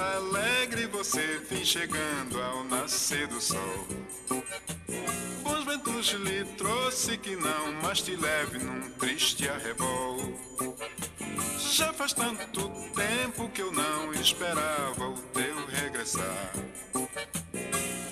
Alegre você vem chegando ao nascer do sol. Bons ventos lhe trouxe que não mais te leve num triste arrebol. Já faz tanto tempo que eu não esperava o teu regressar.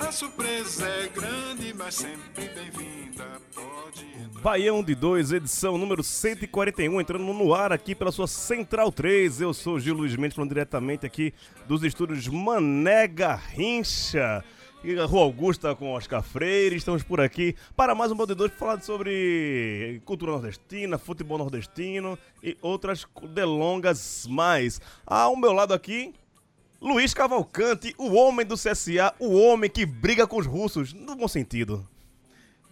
A surpresa é grande, mas sempre bem-vinda. Pode entrar. Baião de 2, edição número 141, entrando no ar aqui pela sua Central 3. Eu sou Gil Luiz Mendes, falando diretamente aqui dos estúdios Mané Garrincha. E a Rua Augusta com Oscar Freire, estamos por aqui para mais um Baião de 2 para falar sobre cultura nordestina, futebol nordestino e outras delongas mais. Ao meu lado aqui, Luiz Cavalcante, o homem do CSA, o homem que briga com os russos, no bom sentido.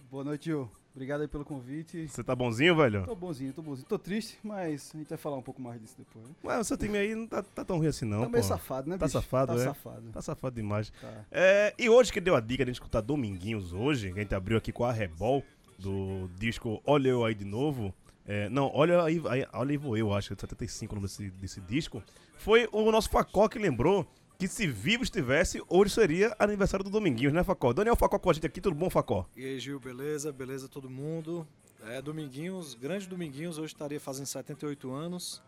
Boa noite, Gil. Obrigado aí pelo convite. Você tá bonzinho, velho? Tô bonzinho, tô bonzinho. Tô triste, mas a gente vai falar um pouco mais disso depois. né? Mas o seu time aí não tá, tá tão ruim assim, não. tá meio pô. safado, né, Tá bicho? safado, Tá é? safado. Tá safado demais. Tá. É, e hoje que deu a dica de a gente escutar Dominguinhos hoje, que a gente abriu aqui com a Rebol, do disco Olha Eu Aí de Novo. É, não, Olha Aí, Olha Aí Vou Eu, acho, de 75 o nome desse, desse disco. Foi o nosso Facó que lembrou que se vivo estivesse, hoje seria aniversário do Dominguinhos, né, Facó? Daniel Facó com a gente aqui, tudo bom, Facó? E aí, Gil, beleza? Beleza todo mundo? É, Dominguinhos, grande Dominguinhos, hoje estaria fazendo 78 anos.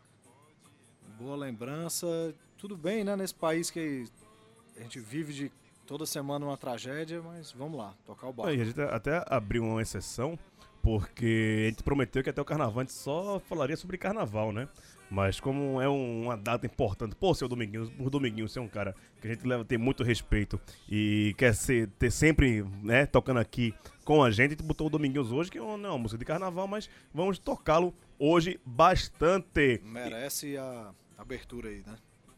Boa lembrança. Tudo bem, né? Nesse país que a gente vive de toda semana uma tragédia, mas vamos lá, tocar o barco. Aí, a gente até abriu uma exceção, porque a gente prometeu que até o carnaval a gente só falaria sobre carnaval, né? Mas como é um- uma data importante, pô, seu Dominguinhos, o Dominguinhos ser um cara que a gente leva tem muito respeito e quer ser, ter sempre, né, tocando aqui com a gente, a gente botou o Dominguinhos hoje, que não é uma música de carnaval, mas vamos tocá-lo hoje bastante. Merece a abertura aí, né?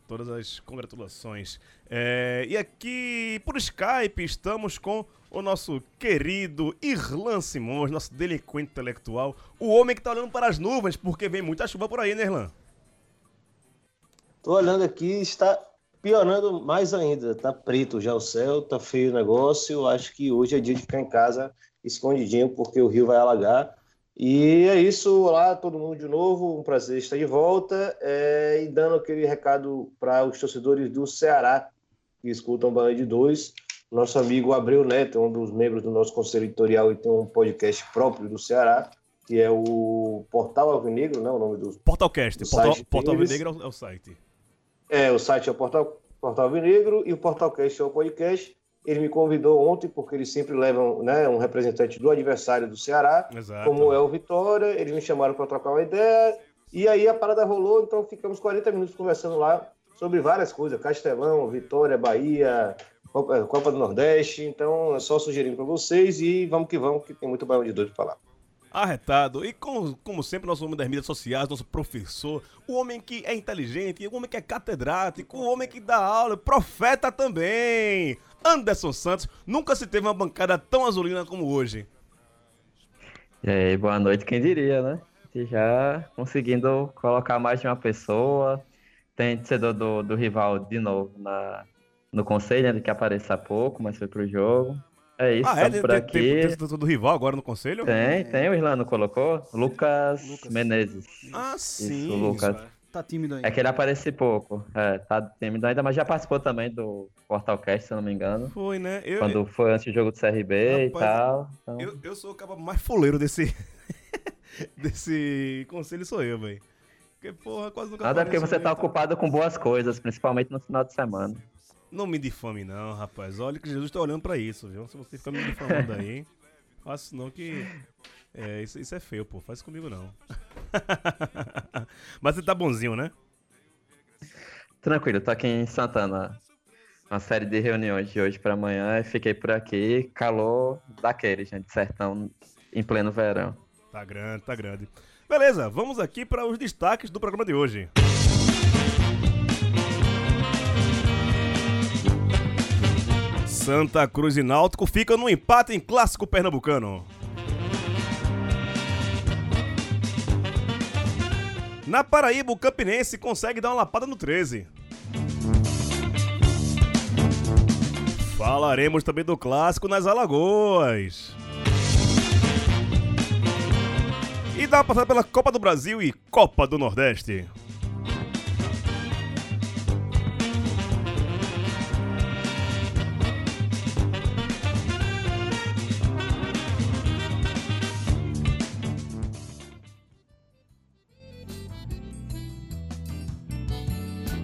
Todas as congratulações. É, e aqui por Skype estamos com o nosso querido Irlan Simões, nosso delinquente intelectual, o homem que tá olhando para as nuvens, porque vem muita chuva por aí, né, Irlan? Tô olhando aqui, está piorando mais ainda. Tá preto já o céu, tá feio o negócio. Acho que hoje é dia de ficar em casa escondidinho, porque o rio vai alagar. E é isso. Olá, todo mundo de novo. Um prazer estar de volta. É, e dando aquele recado para os torcedores do Ceará que escutam Banho de Dois. Nosso amigo Abreu Neto, um dos membros do nosso conselho editorial e tem um podcast próprio do Ceará, que é o Portal Alvinegro, né? O nome do Portalcast, O Portal, Portal deles. Negro é o, é o site. É, o site é o Portal, Portal Vinegro e o Portalcast é o podcast. Ele me convidou ontem, porque eles sempre levam né, um representante do adversário do Ceará, Exato. como é o Vitória. Eles me chamaram para trocar uma ideia. E aí a parada rolou, então ficamos 40 minutos conversando lá sobre várias coisas: Castelão, Vitória, Bahia, Copa, Copa do Nordeste. Então é só sugerindo para vocês e vamos que vamos, que tem muito baião de doido para falar. Arretado. E como, como sempre, nosso homem das mídias sociais, nosso professor, o homem que é inteligente, o homem que é catedrático, o homem que dá aula, profeta também. Anderson Santos, nunca se teve uma bancada tão azulina como hoje. E aí, boa noite, quem diria, né? E já conseguindo colocar mais de uma pessoa. Tem torcedor do, do rival de novo na, no conselho, né? De que apareça pouco, mas foi pro jogo. É isso, ah, é? por tem, aqui. tem, tem, tem do rival agora no conselho? Tem, tem, o Irlando colocou. Lucas, Lucas. Menezes. Ah, Isso, sim. Lucas. Isso, é. Tá tímido ainda. É que ele aparece pouco. É, tá tímido ainda, mas já participou também do Portalcast, se eu não me engano. Foi, né? Eu, Quando foi antes do jogo do CRB Rapaz, e tal. Então, eu, eu sou o cabo mais fuleiro desse. desse conselho, sou eu, velho. Porque, porra, quase nunca Nada é porque você tá muito. ocupado com boas coisas, principalmente no final de semana. Não me difame, não, rapaz. Olha que Jesus tá olhando pra isso, viu? Se você ficar me difamando aí, faço não que. É, isso, isso é feio, pô. Faz comigo não. Mas você tá bonzinho, né? Tranquilo, tô aqui em Santana. uma série de reuniões de hoje para amanhã e fiquei por aqui, calor daquele, gente, sertão em pleno verão. Tá grande, tá grande. Beleza, vamos aqui para os destaques do programa de hoje. Santa Cruz e Náutico ficam no empate em clássico pernambucano. Na Paraíba, o Campinense consegue dar uma lapada no 13. Falaremos também do clássico nas Alagoas. E dá uma passada pela Copa do Brasil e Copa do Nordeste.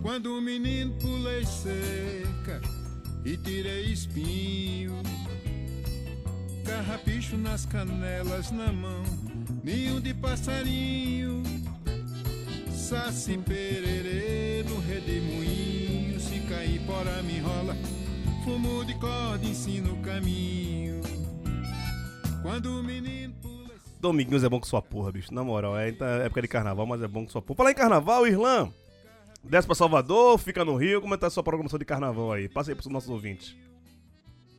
Quando o menino pulei cerca e tirei espinho, carrapicho nas canelas na mão, ninho de passarinho, saci pererê no redemoinho, se cair fora me rola, fumo de corda ensina o caminho. Quando o menino pulei Dominguinhos é bom com sua porra, bicho. Na moral, é tá- época de carnaval, mas é bom com sua porra. Falar em carnaval, Irlan. Desce pra Salvador, fica no Rio. Como é que tá a sua programação de carnaval aí? Passa aí pros nossos ouvintes.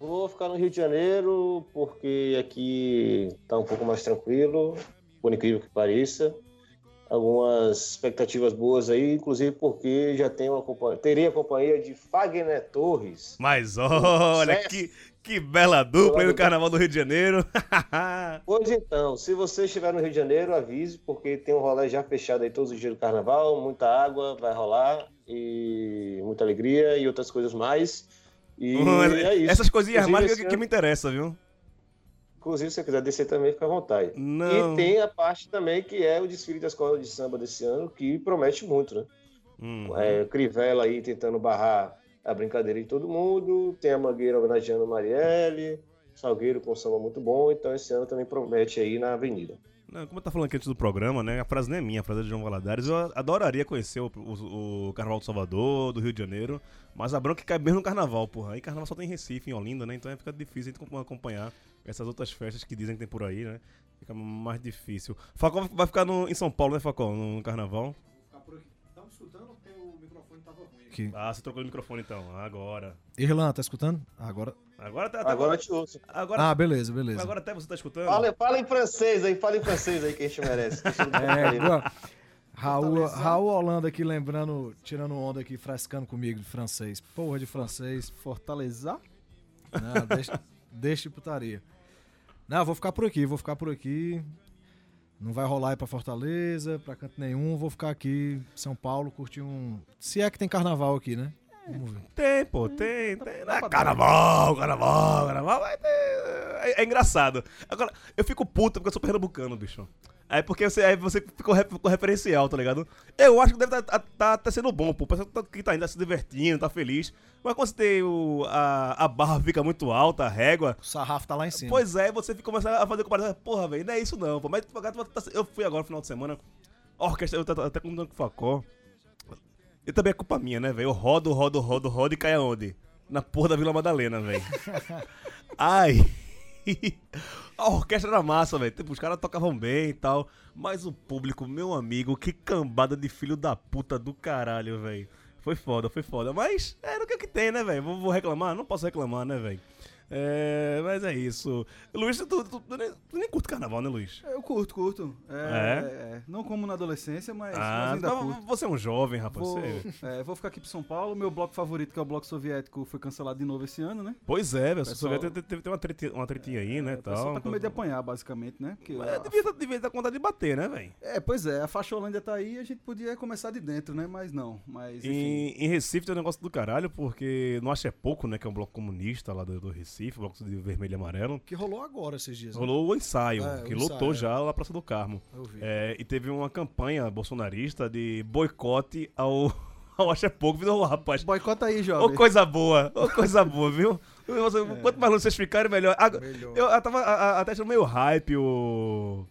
Vou ficar no Rio de Janeiro porque aqui tá um pouco mais tranquilo, por incrível que pareça. Algumas expectativas boas aí, inclusive porque já tem uma companhia, teria a companhia de Fagner Torres. Mas olha, que, que bela dupla aí no carnaval do Rio de Janeiro. Pois então, se você estiver no Rio de Janeiro, avise, porque tem um rolê já fechado aí todos os dias do carnaval, muita água vai rolar e muita alegria e outras coisas mais. E é isso. Essas coisinhas Inclusive, mágicas esse que, que me interessam, viu? Inclusive, se você quiser descer também, fica à vontade. Não. E tem a parte também que é o desfile da escola de samba desse ano, que promete muito, né? Hum. É, Crivella aí tentando barrar a brincadeira de todo mundo, tem a Mangueira homenageando Marielle, Salgueiro com samba muito bom, então esse ano também promete aí na Avenida. Não, como eu tava falando aqui antes do programa, né? A frase não é minha, a frase é de João Valadares. Eu adoraria conhecer o, o- o Carnaval de Salvador, do Rio de Janeiro, mas a bronca cai mesmo no Carnaval, porra. Aí Carnaval só tem em Recife, em Olinda, né? Então fica difícil a gente acompanhar essas outras festas que dizem que tem por aí, né? Fica mais difícil. Facol vai ficar no- em São Paulo, né, Facol? No Carnaval. Aqui. Ah, você trocou o microfone então. Agora. Irlan, tá escutando? Agora. Agora tá. tá- Agora eu te ouço. agora, Ah, beleza, beleza. agora até você tá escutando? Fala, fala em francês aí, fala em francês aí que a gente merece. É, igual. Raul, Raul Holanda aqui lembrando, tirando onda aqui, frescando comigo de francês. Porra de francês. Fortaleza. Não, deixa, deixa de putaria. Não, vou ficar por aqui, vou ficar por aqui. Não vai rolar aí pra Fortaleza, pra canto nenhum. Vou ficar aqui em São Paulo, curtir um. Se é que tem carnaval aqui, né? Vamos ver. Tem, pô, tem, tem. Ah, carnaval, carnaval, carnaval. vai ter- É, é engraçado. Agora, eu fico puto porque eu sou pernambucano, bicho. Aí porque você, aí você ficou, re- ficou referencial, tá ligado? Eu acho que deve estar tá, tá, tá sendo bom, pô. O pessoal tá- que tá indo tá se divertindo, tá feliz. Mas quando você tem o, a, a barra fica muito alta, a régua. O sarrafo tá lá em cima. Pois é, você fica começa a fazer comparação. Porra, velho, não é isso não, pô. Mas tá- eu fui agora no final de semana. Orquestra, eu tô até contando com o Facó. E também é culpa minha, né, velho? Eu rodo, rodo, rodo, rodo e cai aonde? Na porra da Vila Madalena, velho. Ai. A orquestra era massa, velho. Tipo, os caras tocavam bem e tal. Mas o público, meu amigo, que cambada de filho da puta do caralho, velho. Foi foda, foi foda. Mas era o que, é que tem, né, velho? Vou, vou reclamar? Não posso reclamar, né, velho? É, mas é isso. Luiz, tu, tu- tu nem, tu nem curte carnaval, né, Luiz? Eu curto, curto. É, É? é, não como na adolescência, mas, mas Ah, ainda mas curto. você é um jovem, rapaz. Vou, é, vou ficar aqui pro São Paulo. Meu bloco favorito, que é o bloco soviético, foi cancelado de novo esse ano, né? Pois é, velho. Pessoal- Você teve, teve, uma, tretinha, uma tretinha aí, né, O tal. tá com medo de apanhar, basicamente, né? Porque Mas a- devia, tá- devia estar com vontade de bater, né, velho? É, pois é, a Faixolândia tá aí a gente podia começar de dentro, né? Mas não. Mas enfim. Em, em Recife tem um negócio do caralho, porque não acha é pouco, né? Que é um bloco comunista lá do, do Recife, bloco de vermelho e amarelo. Que rolou agora esses dias. né? Rolou o ensaio, É, o que ensaio, lotou é. já lá na Praça do Carmo. É, e teve uma campanha bolsonarista de boicote ao, ao Acha Pouco. Viu, rapaz? Boicota aí, Ô, jovem. coisa boa, ô, coisa boa, viu? Quanto mais longe vocês ficarem, melhor. Agora, Melhor. Eu, eu tava a- a- até achando meio hype o.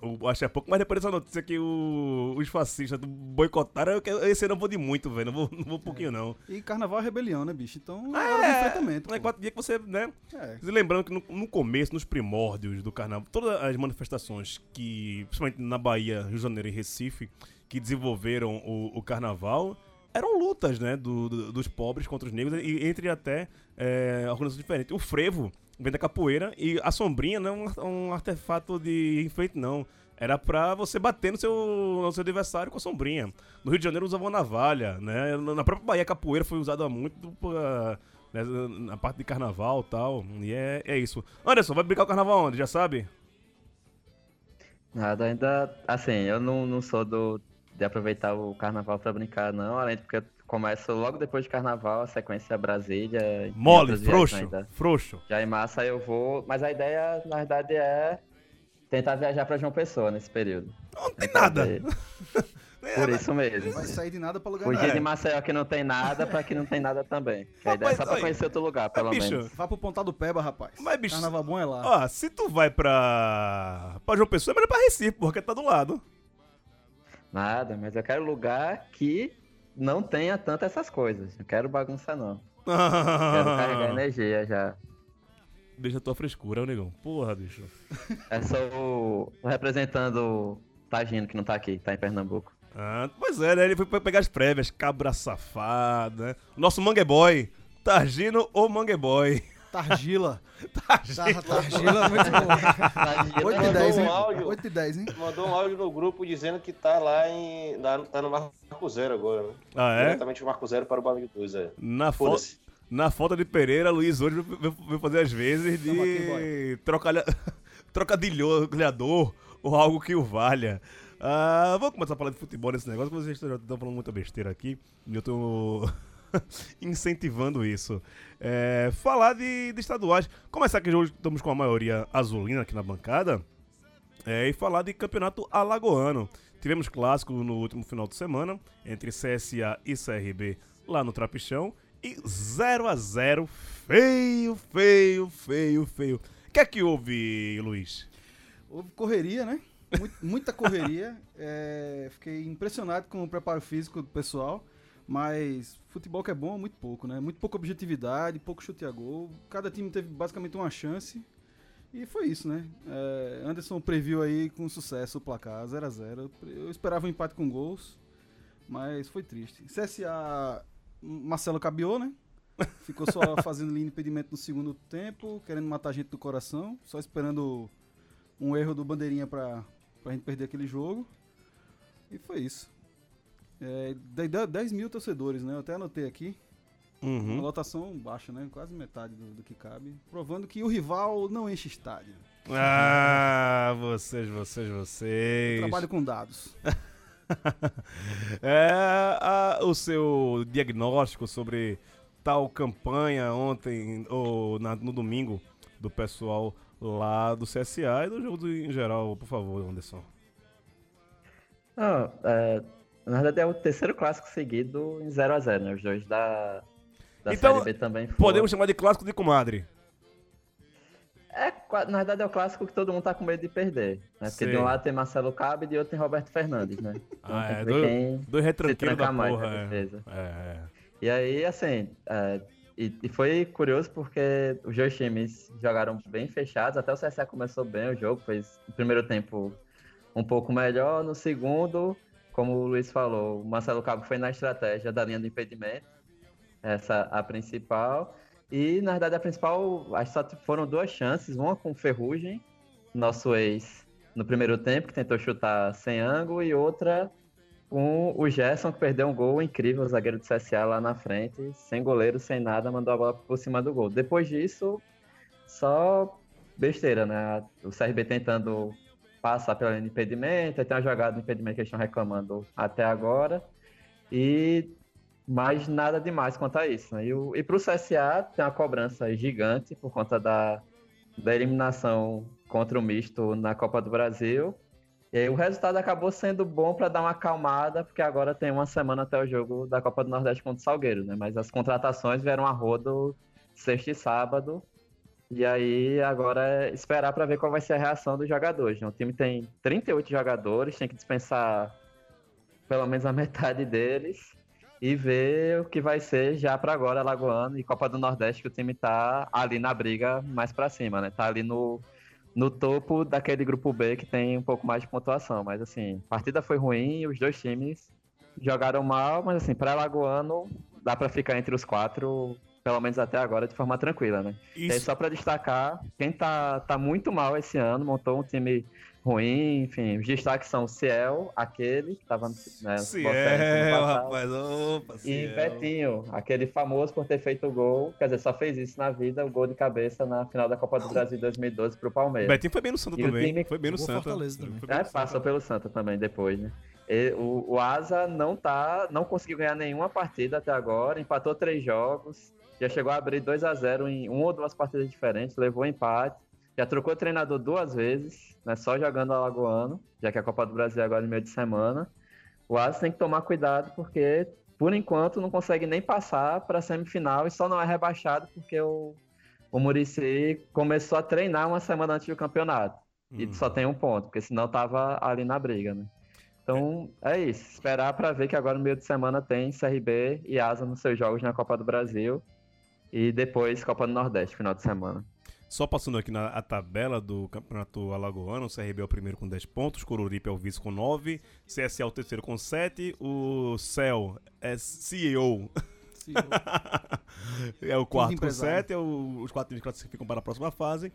Eu achei pouco, mas depois dessa notícia que o- os fascistas boicotaram, eu esse ano eu vou de muito, velho. Não vou, não vou um pouquinho, não. E carnaval é rebelião, né, bicho? Então é hora de enfrentamento. É quatro dias que você, né? É. Lembrando que no, no começo, nos primórdios do carnaval, todas as manifestações que, principalmente na Bahia, Rio de Janeiro e Recife, que desenvolveram o, o carnaval, eram lutas, né, do- do- dos pobres contra os negros, e entre até é, organizações diferentes. O frevo vem da capoeira e a sombrinha não é um, um artefato de enfeite, não. Era pra você bater no seu, no seu adversário com a sombrinha. No Rio de Janeiro usavam navalha, né? Na própria Bahia, a capoeira foi usada muito pra, né, na parte de carnaval e tal. E é, é isso. Anderson, vai brincar o carnaval onde? Já sabe? Nada, ainda. Assim, eu não, não sou do, de aproveitar o carnaval pra brincar, não. Além de porque eu começo logo depois de carnaval, a sequência é Brasília. Mole, frouxo, ainda. frouxo. Já em massa eu vou. Mas a ideia, na verdade, é tentar viajar pra João Pessoa nesse período. Não tem Tentar nada. ver. Por isso mesmo. Vai sair de nada pra lugar Fugir de Maceió que não tem nada pra que não tem nada também. Que a ideia é só pra olha, conhecer outro lugar, pelo bicho, menos. Vá pro Pontal do Peba, rapaz. Mas, bicho, Carnaval bom é lá. Ó, se tu vai pra, pra João Pessoa, é melhor pra Recife, porque tá do lado. Nada, mas eu quero lugar que não tenha tanto essas coisas. Não quero bagunça, não. Quero carregar energia já. Deixa a tua frescura, ô negão. Porra, bicho. É só o o representando o Tagino, que não tá aqui, tá em Pernambuco. Ah, pois é, né? Ele foi pegar as prévias, cabra safado, né? Nosso Mangue Boy. Targino ou Mangue Boy. Targila. Targino. Tar- Targila é muito bom. Tagino 8 é e 10, um hein? áudio. 8 e 10, hein? Mandou um áudio no grupo dizendo que tá lá em. tá- tá no Marco Zero agora, né? Ah, é? Diretamente do Marco Zero para o de Dois, é. Na, fo Foda-se. na falta de Pereira, Luiz hoje veio fazer as vezes de trocalha... trocadilhador ou algo que o valha. Ah, vamos começar a falar de futebol nesse negócio, que vocês já estão falando muita besteira aqui. E eu tô incentivando isso. É, falar de, de estaduais. Começar que hoje estamos com a maioria azulina aqui na bancada. É, e falar de campeonato alagoano. Tivemos clássico no último final de semana entre CSA e CRB lá no Trapichão. E 0 a 0 feio, feio, feio, feio. O que é que houve, Luiz? Houve correria, né? Mui- Muita correria. É, fiquei impressionado com o preparo físico do pessoal. Mas futebol que é bom, muito pouco, né? Muito pouca objetividade, pouco chute a gol. Cada time teve basicamente uma chance. E foi isso, né? É, Anderson previu aí com sucesso o placar, 0x0. Eu esperava um empate com gols, mas foi triste. CSA, Marcelo cabiou, né? Ficou só fazendo linha de impedimento no segundo tempo, querendo matar a gente do coração, só esperando um erro do Bandeirinha pra, pra gente perder aquele jogo. E foi isso. É, dei 10 mil torcedores, né? Eu até anotei aqui. Uma Uhum. lotação baixa, né? Quase metade do, do que cabe. Provando que o rival não enche estádio. Ah, vocês, vocês, Eu vocês. trabalho com dados. É a- o seu diagnóstico sobre tal campanha ontem ou na- no domingo do pessoal lá do CSA e do jogo do- em geral, por favor, Anderson. Não, é, na verdade é o terceiro clássico seguido em 0x0, né? Os dois da, da Então, Série B também foram. Podemos chamar de clássico de comadre. É, na verdade é o clássico que todo mundo tá com medo de perder. Né? Porque Sei. de um lado tem Marcelo Cabe e de outro tem Roberto Fernandes, né? Então Ah, é, dois, dois retranqueiros da mais porra. é. É, é. E aí, assim, é, e, e foi curioso porque os dois times jogaram bem fechados, até o CSA começou bem o jogo, fez o primeiro tempo um pouco melhor, no segundo, como o Luiz falou, o Marcelo Cabo foi na estratégia da linha de impedimento, essa a principal, e na verdade a principal, acho que só foram duas chances, uma com o Ferrugem, nosso ex, no primeiro tempo, que tentou chutar sem ângulo, e outra com o Gerson, que perdeu um gol incrível, o zagueiro do CSA lá na frente, sem goleiro, sem nada, mandou a bola por cima do gol. Depois disso, só besteira, né? O CRB tentando passar pela linha de impedimento, tem uma jogada de impedimento que eles estão reclamando até agora, e mais nada demais quanto a isso. Né? E, o, e pro CSA tem uma cobrança gigante por conta da, da eliminação contra o misto na Copa do Brasil. E aí o resultado acabou sendo bom para dar uma acalmada, porque agora tem uma semana até o jogo da Copa do Nordeste contra o Salgueiro, né? Mas as contratações vieram a rodo sexta e sábado. E aí agora é esperar para ver qual vai ser a reação dos jogadores. Né? O time tem 38 jogadores, tem que dispensar pelo menos a metade deles e ver o que vai ser já para agora Lagoano e Copa do Nordeste que o time tá ali na briga mais para cima, né? Tá ali no no topo daquele grupo B que tem um pouco mais de pontuação, mas assim, a partida foi ruim, os dois times jogaram mal, mas assim, para Lagoano dá para ficar entre os quatro pelo menos até agora, de forma tranquila, né? Isso. E só para destacar, quem tá, tá muito mal esse ano, montou um time ruim, enfim, os destaques são Ciel, aquele que tava né, Ciel, rapaz, opa, Ciel. E Betinho, aquele famoso por ter feito o gol, quer dizer, só fez isso na vida, o gol de cabeça na final da Copa do Brasil 2012 pro Palmeiras. Betinho foi bem no Santa e também, time... foi bem no Santa. É, passou pelo Santa também depois, né? E, o, o Asa não tá, não conseguiu ganhar nenhuma partida até agora, empatou três jogos, já chegou a abrir 2 a 0 em uma ou duas partidas diferentes, levou empate, já trocou treinador duas vezes, né, só jogando Alagoano, já que a Copa do Brasil é agora no meio de semana. O Asa tem que tomar cuidado porque, por enquanto, não consegue nem passar para a semifinal e só não é rebaixado porque o, o Murici começou a treinar uma semana antes do campeonato. Hum. E só tem um ponto, porque senão tava ali na briga, né? Então é isso. Esperar para ver que agora no meio de semana tem CRB e Asa nos seus jogos na Copa do Brasil. E depois Copa do Nordeste, final de semana. Só passando aqui na a tabela do Campeonato Alagoano, o CRB é o primeiro com 10 pontos, Coruripe é o vice com 9, CSA é o terceiro com 7, o Céu é CEO. é o quarto com 7, é o, os quatro que classificam para a próxima fase.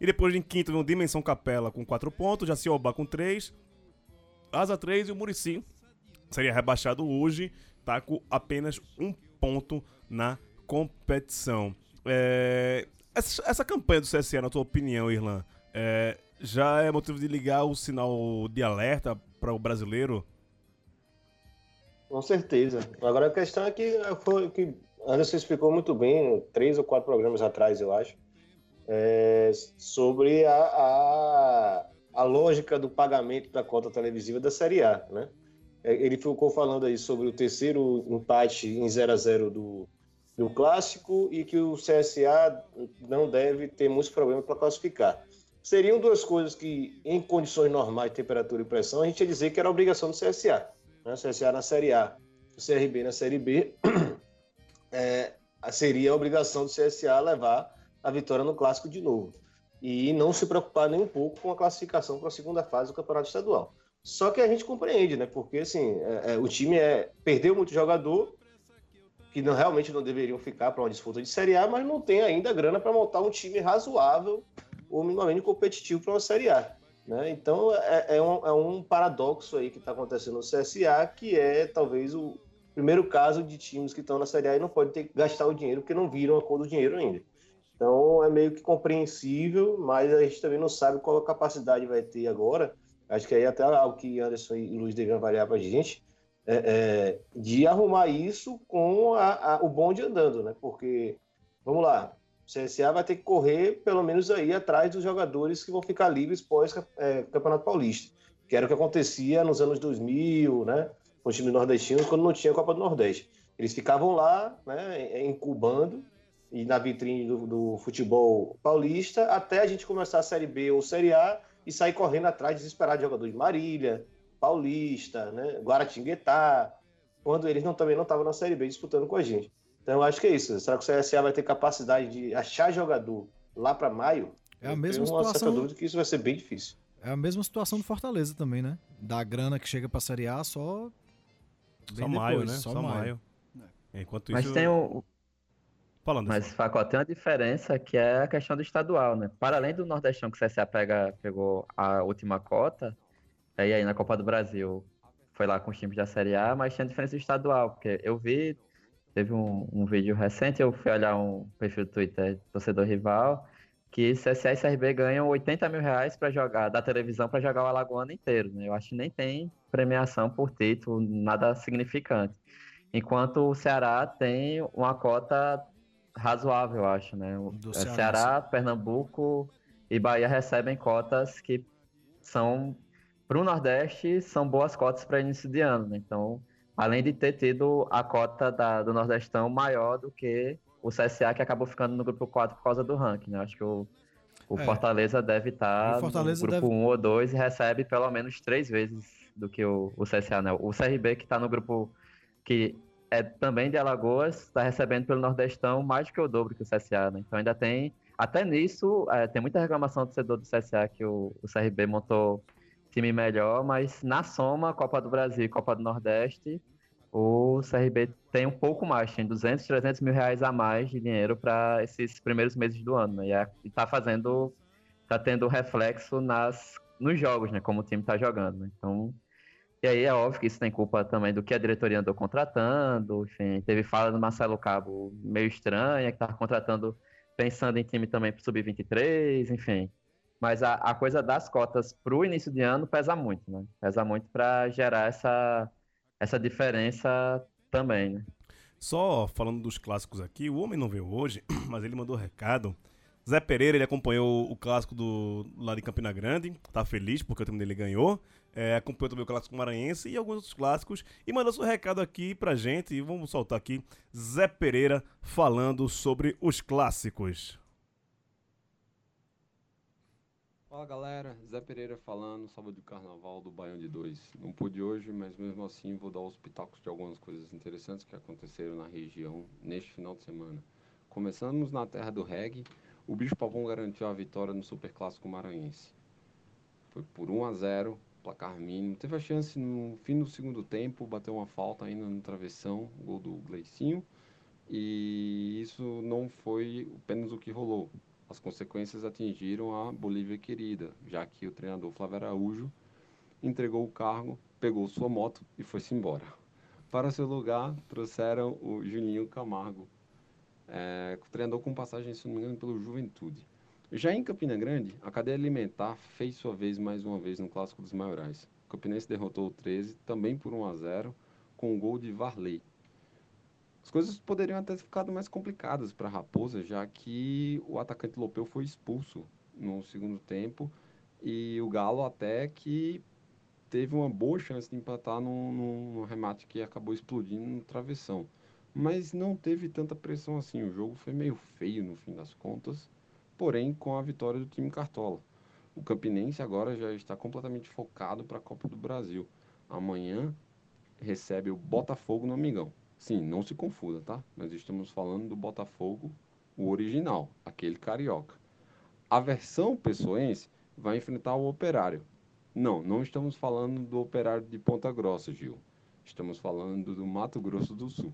E depois em quinto vem o Dimensão Capela com 4 pontos, Jaciobá com 3, Asa 3 e o Murici seria rebaixado hoje, tá com apenas um ponto na competição. É, essa, essa, campanha do CSE, na tua opinião, Irlan, é, já é motivo de ligar o sinal de alerta para o brasileiro? Com certeza. Agora a questão é que foi que Anderson explicou muito bem, três ou quatro programas atrás, eu acho, é, sobre a, a, a, lógica do pagamento da cota televisiva da Série A, né? É, ele ficou falando aí sobre o terceiro empate em 0 a 0 do, do clássico e que o CSA não deve ter muitos problemas para classificar. Seriam duas coisas que, em condições normais temperatura e pressão, a gente ia dizer que era obrigação do CSA. Né? CSA na Série A, CRB na Série B, é, seria a obrigação do CSA levar a vitória no clássico de novo. E não se preocupar nem um pouco com a classificação para a segunda fase do Campeonato Estadual. Só que a gente compreende, né? Porque assim, é, é, o time é, perdeu muito jogador que não, realmente não deveriam ficar para uma disputa de Série A, mas não tem ainda grana para montar um time razoável ou minimamente competitivo para uma Série A. Né? Então é, é, um, é, um, paradoxo aí que está acontecendo no CSA, que é talvez o primeiro caso de times que estão na Série A e não podem ter que gastar o dinheiro porque não viram a cor do dinheiro ainda. Então é meio que compreensível, mas a gente também não sabe qual a capacidade vai ter agora. Acho que aí até algo que Anderson e Luiz devem avaliar para a gente é, é, de arrumar isso com a, a, o bonde andando, né? Porque, vamos lá, o CSA vai ter que correr pelo menos aí atrás dos jogadores que vão ficar livres pós é, Campeonato Paulista, que era o que acontecia nos anos 2000, né? Com os times nordestinos, quando não tinha Copa do Nordeste. Eles ficavam lá, né, incubando e na vitrine do, do futebol paulista, até a gente começar a Série B ou Série A e sair correndo atrás desesperado de jogadores de Marília, Paulista, né, Guaratinguetá, quando eles não, também não estavam na Série B disputando com a gente. Então eu acho que é isso. Será que o CSA vai ter capacidade de achar jogador lá para maio? É a mesma eu situação. Uma dúvida que isso vai ser bem difícil. É a mesma situação do Fortaleza também, né? Da grana que chega para a Série A só. Só depois, maio, né? Só, só maio. maio. Enquanto Mas isso. Tem o... Falando Mas, Facó, tem uma diferença que é a questão do estadual, né? Para além do Nordestão que o CSA pega, pegou a última cota, e aí na Copa do Brasil foi lá com os times da Série A, mas tinha diferença estadual, porque eu vi, teve um, um vídeo recente, eu fui olhar um perfil do Twitter torcedor rival, que CSA e CRB ganham 80 mil reais para jogar, da televisão para jogar o Alagoano inteiro. Né? Eu acho que nem tem premiação por título, nada significante. Enquanto o Ceará tem uma cota razoável, eu acho, né? O Ceará, Ceará Pernambuco e Bahia recebem cotas que são para o Nordeste, são boas cotas para início de ano. Né? Então, além de ter tido a cota da, do Nordestão maior do que o CSA que acabou ficando no grupo 4 por causa do ranking, né? Acho que o, o É. Fortaleza deve estar Fortaleza no grupo deve- 1 ou 2 e recebe pelo menos três vezes do que o, o CSA, né? O CRB que está no grupo que é também de Alagoas, está recebendo pelo Nordestão mais do que o dobro que o CSA, né? Então ainda tem, até nisso, é, tem muita reclamação do torcedor do CSA que o, o CRB montou time melhor, mas na soma, Copa do Brasil e Copa do Nordeste, o CRB tem um pouco mais, tem 200, 300 mil reais a mais de dinheiro para esses primeiros meses do ano, né? E, é- tá fazendo, tá tendo reflexo nas, nos jogos, né? Como o time tá jogando, né? Então, e aí é óbvio que isso tem culpa também do que a diretoria andou contratando, enfim, teve fala do Marcelo Cabo meio estranha, que tava contratando pensando em time também pro Sub-23, enfim. Mas a, a coisa das cotas pro início de ano pesa muito, né? Pesa muito para gerar essa, essa diferença também, né? Só falando dos clássicos aqui, o homem não veio hoje, mas ele mandou recado. Zé Pereira, ele acompanhou o clássico do lá de Campina Grande, tá feliz porque o time dele ganhou. É, acompanhou também o clássico maranhense e alguns outros clássicos. E mandou seu recado aqui pra gente. E vamos soltar aqui Zé Pereira falando sobre os clássicos. Fala galera, Zé Pereira falando, sábado de carnaval do Baião de 2. Não pude hoje, mas mesmo assim vou dar os pitacos de algumas coisas interessantes que aconteceram na região neste final de semana. Começamos na terra do reggae, o Bicho Pavão garantiu a vitória no Superclássico Maranhense. Foi por 1 a 0 placar mínimo. Teve a chance no fim do segundo tempo, bateu uma falta ainda no travessão, gol do Gleicinho. E isso não foi apenas o que rolou. As consequências atingiram a Bolívia querida, já que o treinador Flávio Araújo entregou o cargo, pegou sua moto e foi-se embora. Para seu lugar, trouxeram o Juninho Camargo, é, treinador com passagem, se não me engano, pelo Juventude. Já em Campina Grande, a cadeia alimentar fez sua vez mais uma vez no Clássico dos Maiorais. O Campinense derrotou o 13, também por 1 a 0 com o gol de Varley. As coisas poderiam até ter ficado mais complicadas para a Raposa, já que o atacante Lopeu foi expulso no segundo tempo e o Galo até que teve uma boa chance de empatar num, remate que acabou explodindo no travessão. Mas não teve tanta pressão assim, o jogo foi meio feio no fim das contas, porém com a vitória do time Cartola. O Campinense agora já está completamente focado para a Copa do Brasil. Amanhã recebe o Botafogo no Amigão. Sim, não se confunda, tá? Nós estamos falando do Botafogo, o original, aquele carioca. A versão pessoense vai enfrentar o Operário. Não, não estamos falando do Operário de Ponta Grossa, Gil. Estamos falando do Mato Grosso do Sul.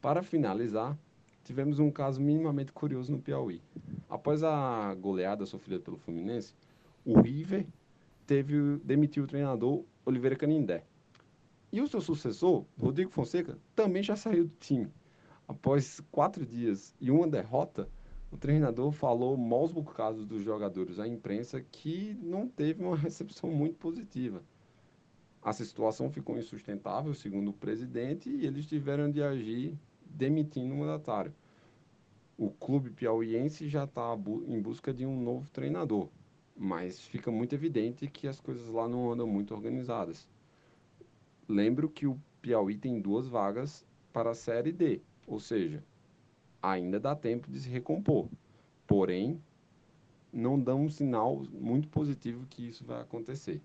Para finalizar, tivemos um caso minimamente curioso no Piauí. Após a goleada sofrida pelo Fluminense, o River teve, demitiu o treinador Oliveira Canindé. E o seu sucessor, Rodrigo Fonseca, também já saiu do time. Após quatro dias e uma derrota, o treinador falou maus bocados dos jogadores à imprensa que não teve uma recepção muito positiva. A situação ficou insustentável, segundo o presidente, e eles tiveram de agir demitindo o mandatário. O clube piauiense já está em busca de um novo treinador, mas fica muito evidente que as coisas lá não andam muito organizadas. Lembro que o Piauí tem duas vagas para a Série D, ou seja, ainda dá tempo de se recompor. Porém, não dá um sinal muito positivo que isso vai acontecer.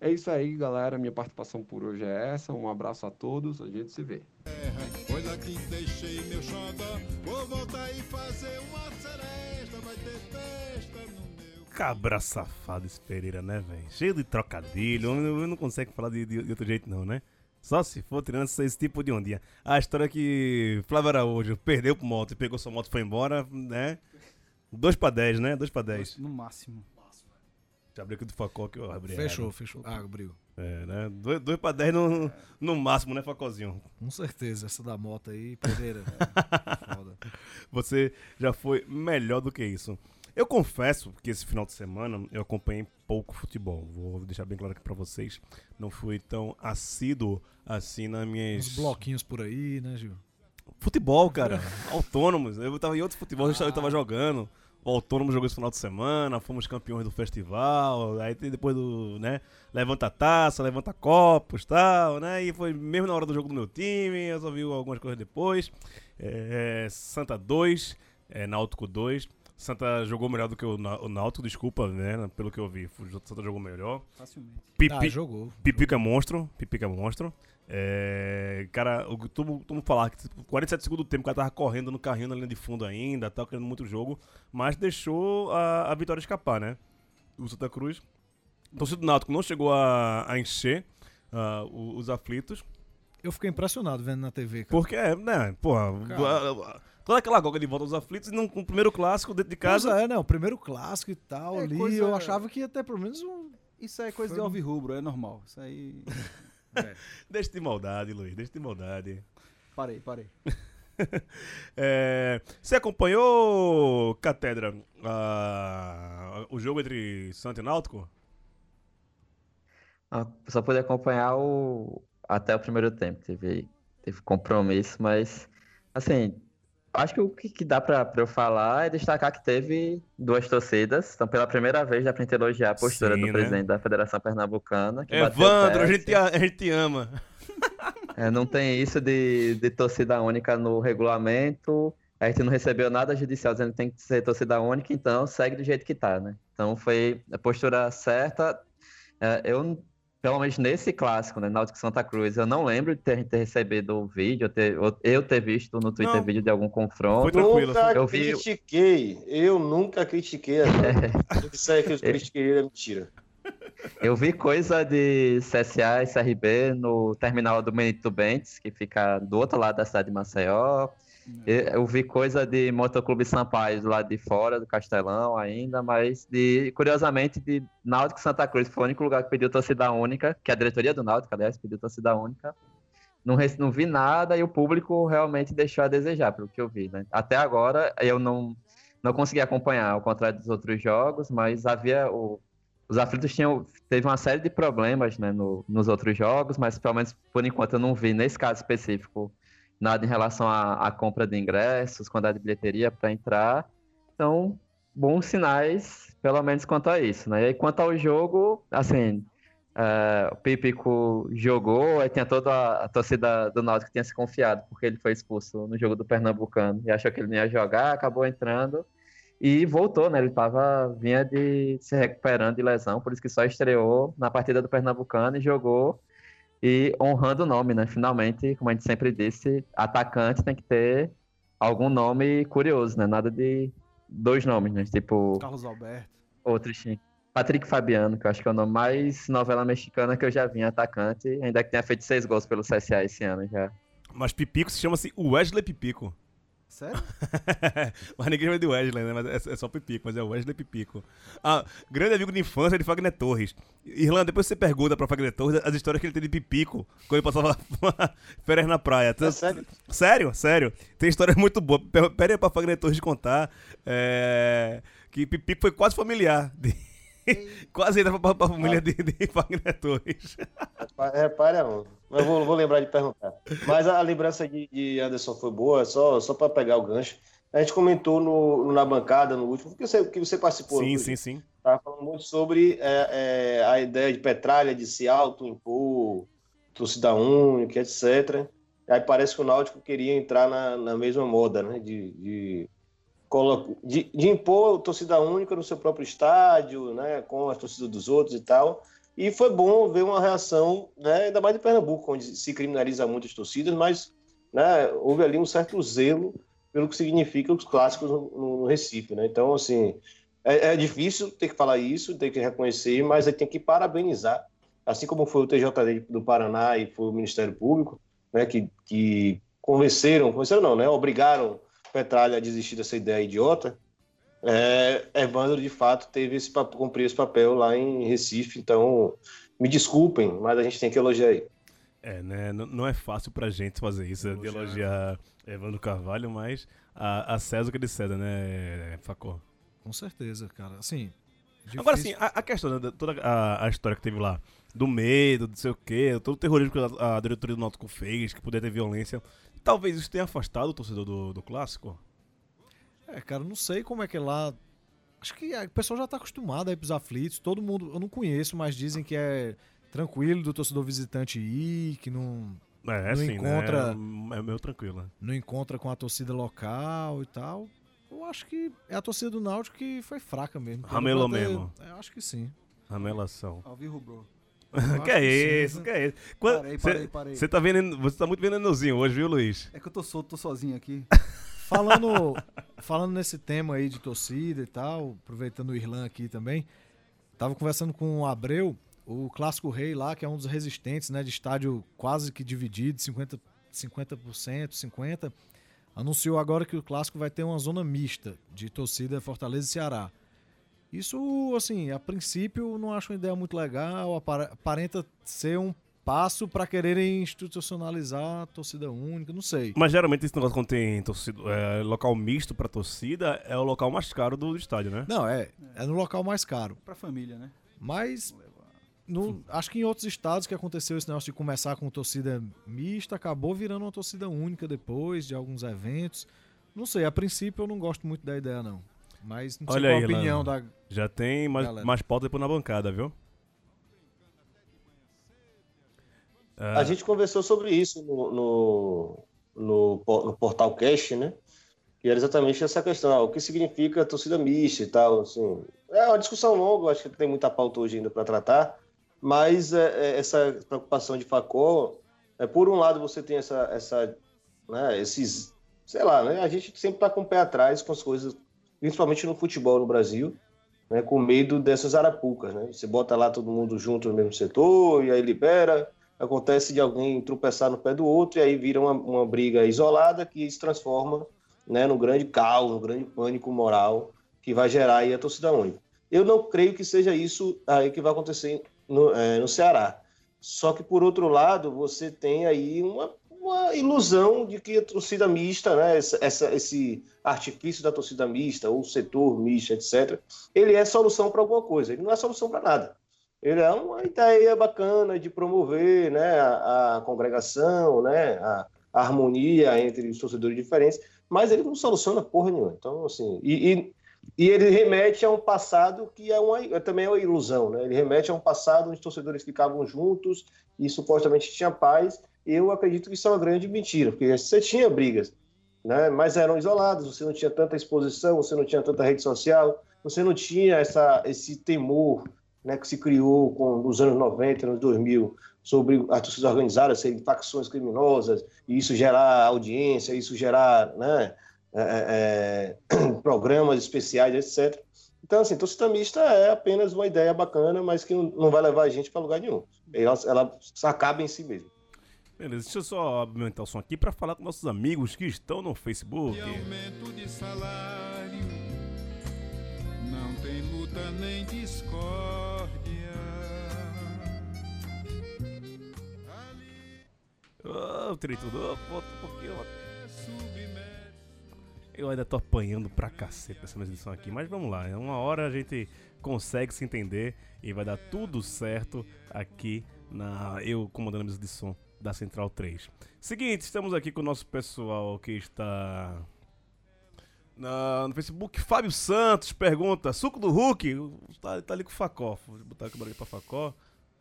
É isso aí, galera. Minha participação por hoje é essa. Um abraço a todos. A gente se vê. Xodó. Vou voltar e fazer uma seresta. Vai ter festa no. Cabra safado esse Pereira, né, velho? Cheio de trocadilho, o homem não consegue falar de, de- de outro jeito, não, né? Só se for tirando esse, tipo de ondinha. A história que Flávio Araújo perdeu pro moto e pegou sua moto e foi embora, né? 2 pra 10, né? 2 pra 10. No máximo. Já abriu aqui do Facol que eu abri. Fechou, errado. fechou. Ah, abriu. É, né? 2 pra 10 no, no máximo, né, Facozinho? Com certeza, essa da moto aí, Pereira. Foda. Você já foi melhor do que isso. Eu confesso que esse final de semana eu acompanhei pouco futebol. Vou deixar bem claro aqui pra vocês. Não fui tão assíduo assim nas minhas. Uns bloquinhos por aí, né, Gil? Futebol, cara. Autônomos. Eu tava em outros futebol, eu Ah. tava jogando. O Autônomo jogou esse final de semana, fomos campeões do festival, aí depois do, né, levanta taça, levanta copos, tal, né, e foi mesmo na hora do jogo do meu time, eu só vi algumas coisas depois. É, Santa 2, é, Náutico 2. Santa jogou melhor do que o, Ná- o Náutico, desculpa, né? Pelo que eu vi. O Santa jogou melhor. Facilmente. Pipi, Ah, jogou. Pipica é monstro. Pipica é monstro. É, cara, o que todo mundo falar que tipo, 47 segundos do tempo o cara tava correndo no carrinho na linha de fundo ainda, tal, querendo muito jogo, mas deixou a, a vitória escapar, né? O Santa Cruz. O torcedor do Náutico não chegou a, a encher ah, o- os aflitos, Eu fiquei impressionado vendo na TV, cara. porque, é, né, porra, Cara. Toda aquela goga de volta aos aflitos e no, no primeiro clássico dentro de Mas casa. é, né? O primeiro clássico e tal É ali, coisa- eu achava que ia ter pelo menos um. Isso aí é coisa Foi de alvirrubro, é normal. Isso aí. Deixa de maldade, Luiz, deixa de maldade. Parei, parei. É, você acompanhou, Catedra, ah, o jogo entre Santa e Náutico? Ah, Só pude acompanhar o... até o primeiro tempo. Teve, teve compromisso, mas assim, acho que o que, dá pra, pra eu falar é destacar que teve duas torcidas. Então, pela primeira vez, dá pra gente elogiar a postura Sim, do né? presidente da Federação Pernambucana. Evandro, a gente, a gente ama. É, não tem isso de, de torcida única no regulamento. A gente não recebeu nada judicial dizendo que tem que ser torcida única, então segue do jeito que tá, né? Então foi a postura certa. É, eu, pelo menos nesse clássico, né, Náutico Santa Cruz, eu não lembro de ter, ter recebido o vídeo, eu ter, eu ter visto no Twitter Não. vídeo de algum confronto. Foi tranquilo. Nunca Eu vi- critiquei. Eu nunca critiquei. Isso aí que eu critiquei é mentira. Eu vi coisa de CSA e CRB no terminal do Benito Bentes, que fica do outro lado da cidade de Maceió. E- Eu vi coisa de Motoclube Sampaio lado de fora do Castelão ainda, mas de, curiosamente de Náutico Santa Cruz, foi o único lugar que pediu torcida única, que a diretoria do Náutico, aliás, pediu torcida única. Não, não vi nada e o público realmente deixou a desejar, pelo que eu vi, né? Até agora eu não, não consegui acompanhar, ao contrário dos outros jogos, mas havia o, os aflitos tinham teve uma série de problemas né, no- nos outros jogos, mas pelo menos por enquanto eu não vi nesse caso específico nada em relação à, à compra de ingressos, quantidade de bilheteria para entrar. Então, bons sinais, pelo menos quanto a isso, né? E quanto ao jogo, assim, é, o Pípico jogou, aí tinha toda a, a torcida do Náutico que tinha se confiado, porque ele foi expulso no jogo do Pernambucano e achou que ele não ia jogar, acabou entrando e voltou, né? Ele tava, vinha de se recuperando de lesão, por isso que só estreou na partida do Pernambucano e jogou e honrando o nome, né? Finalmente, como a gente sempre disse, atacante tem que ter algum nome curioso, né? Nada de dois nomes, né? Tipo, Carlos Alberto. outros. sim. Patrick Fabiano, que eu acho que é o nome mais novela mexicana que eu já vi em atacante, ainda que tenha feito seis gols pelo CSA esse ano já. Mas Pipico se chama-se Wesley Pipico. Sério? mas ninguém chama de Wesley, né? Mas é, é só Pipico, mas é Wesley Pipico. Ah, grande amigo de infância de Fagner Torres. Irlanda, depois você pergunta pra Fagner Torres as histórias que ele tem de Pipico quando ele passava férias na praia. É sério? Sério, sério. Tem histórias muito boas. Pe- Pede aí pra Fagner Torres contar. é, que Pipico foi quase familiar. de- quase entra pra, pra família de, de Fagner Torres. Repa- Repare aonde. Mas vou, vou lembrar de perguntar. Mas a lembrança de, de Anderson foi boa, só, só para pegar o gancho. A gente comentou no, na bancada, no último, que você, que você participou. Sim, sim, sim. Estava falando muito sobre é, é, a ideia de Petralha de se auto-impor, torcida única, etc. Aí parece que o Náutico queria entrar na, na mesma moda, né? De, de, de, de impor torcida única no seu próprio estádio, né? Com as torcidas dos outros e tal. E foi bom ver uma reação, né? ainda mais de Pernambuco, onde se criminaliza muitas torcidas, mas né, houve ali um certo zelo pelo que significa os clássicos no, no- Recife. Né? Então, assim, é, é difícil ter que falar isso, ter que reconhecer, mas tem que parabenizar, assim como foi o TJD do Paraná e foi o Ministério Público, né, que, que convenceram, convenceram não, né, obrigaram Petralha desistir dessa ideia idiota. É, Evandro, de fato, teve esse papel, cumpriu esse papel lá em Recife, então me desculpem, mas a gente tem que elogiar aí. É, né? N- Não é fácil pra gente fazer isso, de elogiar Evandro Carvalho, mas a, a César que é de César, né, Facó? Com certeza, cara. Assim. Agora sim, difícil- a, a questão, né, da- toda a, a história que teve lá, do medo, não sei o quê, todo o terrorismo que a, a diretoria do Náutico fez, que poderia ter violência, talvez isso tenha afastado o torcedor do, do clássico? É, cara, não sei como é que é lá. Acho que a- o pessoal já tá acostumado aí pros aflitos. Todo mundo, eu não conheço, mas dizem que é tranquilo do torcedor visitante ir, que não, É, Não sim, encontra- né? É meio tranquilo. não encontra com a torcida local e tal. Eu acho que é a torcida do Náutico que foi fraca mesmo. Ramelou mesmo. Eu acho que sim. Ramelação. Alvin Rubro. Eu que acho é isso, que é isso? Quando- Parei, parei, parei. Você tá vendo, você tá muito venenosinho hoje, viu, Luiz? É que eu tô solto, tô sozinho aqui. Falando, falando nesse tema aí de torcida e tal, aproveitando o Irlan aqui também, tava conversando com o Abreu, o Clássico Rei lá, que é um dos resistentes, né, de estádio quase que dividido, 50%, 50%, 50%, anunciou agora que o Clássico vai ter uma zona mista de torcida Fortaleza e Ceará. Isso, assim, a princípio não acho uma ideia muito legal, aparenta ser um passo para quererem institucionalizar a torcida única, não sei. Mas geralmente esse negócio quando tem torcida, é, local misto pra torcida é o local mais caro do estádio, né? Não, é, é no local mais caro. Pra família, né? Mas no- acho que em outros estados que aconteceu esse negócio de começar com torcida mista, acabou virando uma torcida única depois de alguns eventos. Não sei, a princípio eu não gosto muito da ideia, não. Mas não sei Olha qual aí, a opinião Lano. da. Já tem mais, Galera. mais pauta depois na bancada, viu? A gente conversou sobre isso no, no, no, no Portal Cash, né? Que era exatamente essa questão, ah, o que significa torcida mista e tal, assim. É uma discussão longa, acho que tem muita pauta hoje ainda para tratar, mas é, é, essa preocupação de Facó, é, por um lado você tem essa, essa né, esses, sei lá, né? A gente sempre está com o pé atrás com as coisas, principalmente no futebol no Brasil, né, com medo dessas arapucas, né? Você bota lá todo mundo junto no mesmo setor e aí libera, acontece de alguém tropeçar no pé do outro e aí vira uma, uma briga isolada que se transforma né, no grande caos, no grande pânico moral que vai gerar aí a torcida única. Eu não creio que seja isso aí que vai acontecer no, eh, no Ceará. Só que, por outro lado, você tem aí uma, uma ilusão de que a torcida mista, né, essa, essa- esse artifício da torcida mista, ou setor misto, etc., ele é solução para alguma coisa. Ele não é solução para nada. Ele é uma ideia bacana de promover né, a, a congregação, né, a, a harmonia entre os torcedores diferentes, mas ele não soluciona porra nenhuma. Então, assim, e, e, e ele remete a um passado que é uma, é também é uma ilusão, né? Ele remete a um passado onde os torcedores ficavam juntos e supostamente tinha paz. Eu acredito que isso é uma grande mentira, porque você tinha brigas, né? Mas eram isoladas, você não tinha tanta exposição, você não tinha tanta rede social, você não tinha essa, esse temor né, que se criou com, nos anos 90, nos 2000, sobre as torcidas organizadas serem facções criminosas, e isso gerar audiência, isso gerar né, é, é, programas especiais, etc. Então, assim, torcida mista é apenas uma ideia bacana, mas que não, vai levar a gente para lugar nenhum. Ela, ela acaba em si mesma. Beleza, deixa eu só aumentar o som aqui pra falar com nossos amigos que estão no Facebook. E aumento de salário, não tem luta nem discórdia. Tudo, Ô, volta um pouquinho. Eu ainda tô apanhando pra cacete nessa edição aqui, mas vamos lá. Uma hora a gente consegue se entender e vai dar tudo certo aqui na eu comandando a mesa de som da Central 3. Seguinte, estamos aqui com o nosso pessoal que está na- no Facebook. Fábio Santos pergunta: suco do Hulk? Tá, tá ali com o Facó. Vou botar aqui barulho pra Facó.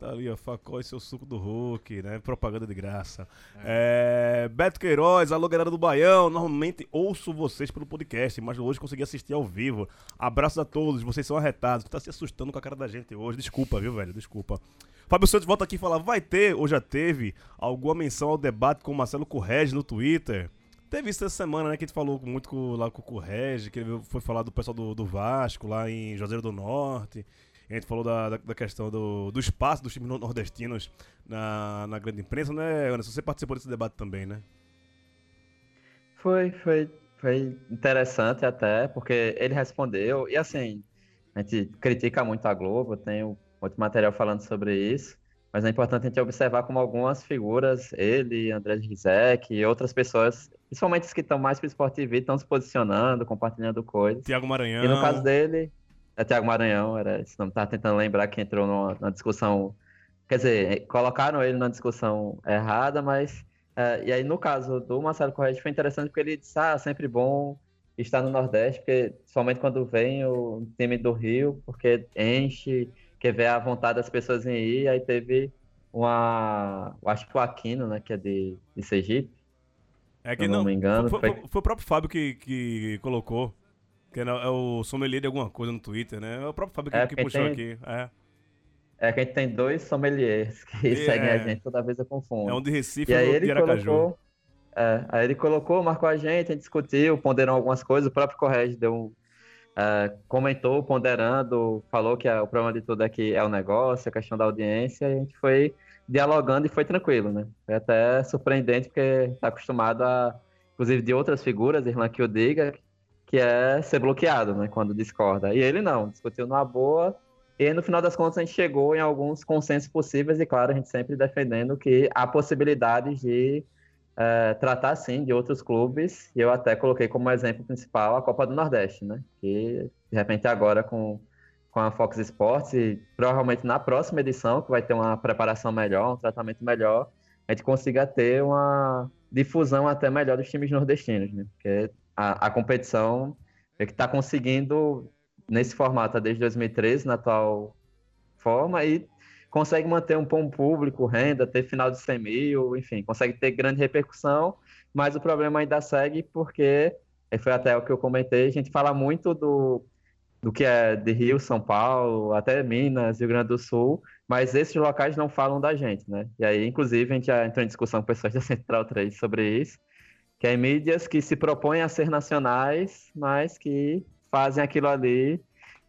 Tá ali, ó, Facó e seu suco do Hulk, né? Propaganda de graça. É, Beto Queiroz, alô galera do Baião. Normalmente ouço vocês pelo podcast, mas hoje consegui assistir ao vivo. Abraços a todos, vocês são arretados. Tá se assustando com a cara da gente hoje. Desculpa, viu, velho? Desculpa. Fábio Santos volta aqui e fala: vai ter ou já teve alguma menção ao debate com o Marcelo Correge no Twitter? Teve isso essa semana, né? Que a gente falou muito com, lá com o Correge, que ele foi falar do pessoal do, do Vasco lá em Juazeiro do Norte. A gente falou da, da, da questão do, do espaço dos times nor- nordestinos na, na grande imprensa, né, Anderson? Você participou desse debate também, né? Foi, foi, foi interessante até, porque ele respondeu, e assim, a gente critica muito a Globo, tem muito material falando sobre isso, mas é importante a gente observar como algumas figuras, ele, André Rizek e outras pessoas, principalmente os que estão mais para o Sport TV, estão se posicionando, compartilhando coisas. Tiago Maranhão. E no caso dele, é Tiago Maranhão, era esse nome, tava tentando lembrar que entrou numa, numa discussão. Quer dizer, colocaram ele na discussão errada, mas. é, e aí, no caso do Marcelo Correia, foi interessante porque ele disse: ah, sempre bom estar no Nordeste, porque somente quando vem o time do Rio, porque enche, quer ver a vontade das pessoas em ir, aí teve uma. Acho que o Aquino, né? Que é de, de Sergipe. É Se eu não me engano, Foi, foi- foi- foi o próprio Fábio que, que colocou. Que é, é o sommelier de alguma coisa no Twitter, né? É o próprio Fábio que, É, que porque puxou tem- aqui. É. É que a gente tem dois sommeliers que É. seguem a gente, toda vez eu confundo. É um de Recife E e aí ele de Aracaju. colocou. É, aí ele colocou, marcou a gente, a gente discutiu, ponderou algumas coisas, o próprio Correge deu um, é, comentou, ponderando, falou que é- o problema de tudo é que é o negócio, a questão da audiência, e a gente foi dialogando e foi tranquilo, né? Foi até surpreendente, porque está acostumado a, inclusive de outras figuras, Irlan que o diga, que é ser bloqueado, né? Quando discorda. E ele não, discutiu numa boa, e no final das contas, a gente chegou em alguns consensos possíveis, e claro, a gente sempre defendendo que há possibilidades de eh, tratar, sim, de outros clubes, e eu até coloquei como exemplo principal a Copa do Nordeste, né? Que, de repente, agora com, com a Fox Sports, e provavelmente na próxima edição, que vai ter uma preparação melhor, um tratamento melhor, a gente consiga ter uma difusão até melhor dos times nordestinos, né? Porque a, a competição é que está conseguindo nesse formato desde 2013, na atual forma, e consegue manter um bom público, renda, ter final de 100 mil, enfim, consegue ter grande repercussão, mas o problema ainda segue porque, e foi até o que eu comentei, a gente fala muito do, do que é de Rio, São Paulo, até Minas, Rio Grande do Sul, mas esses locais não falam da gente, né? E aí, inclusive, a gente já entrou em discussão com pessoas da Central 3 sobre isso, que é mídias que se propõem a ser nacionais, mas que fazem aquilo ali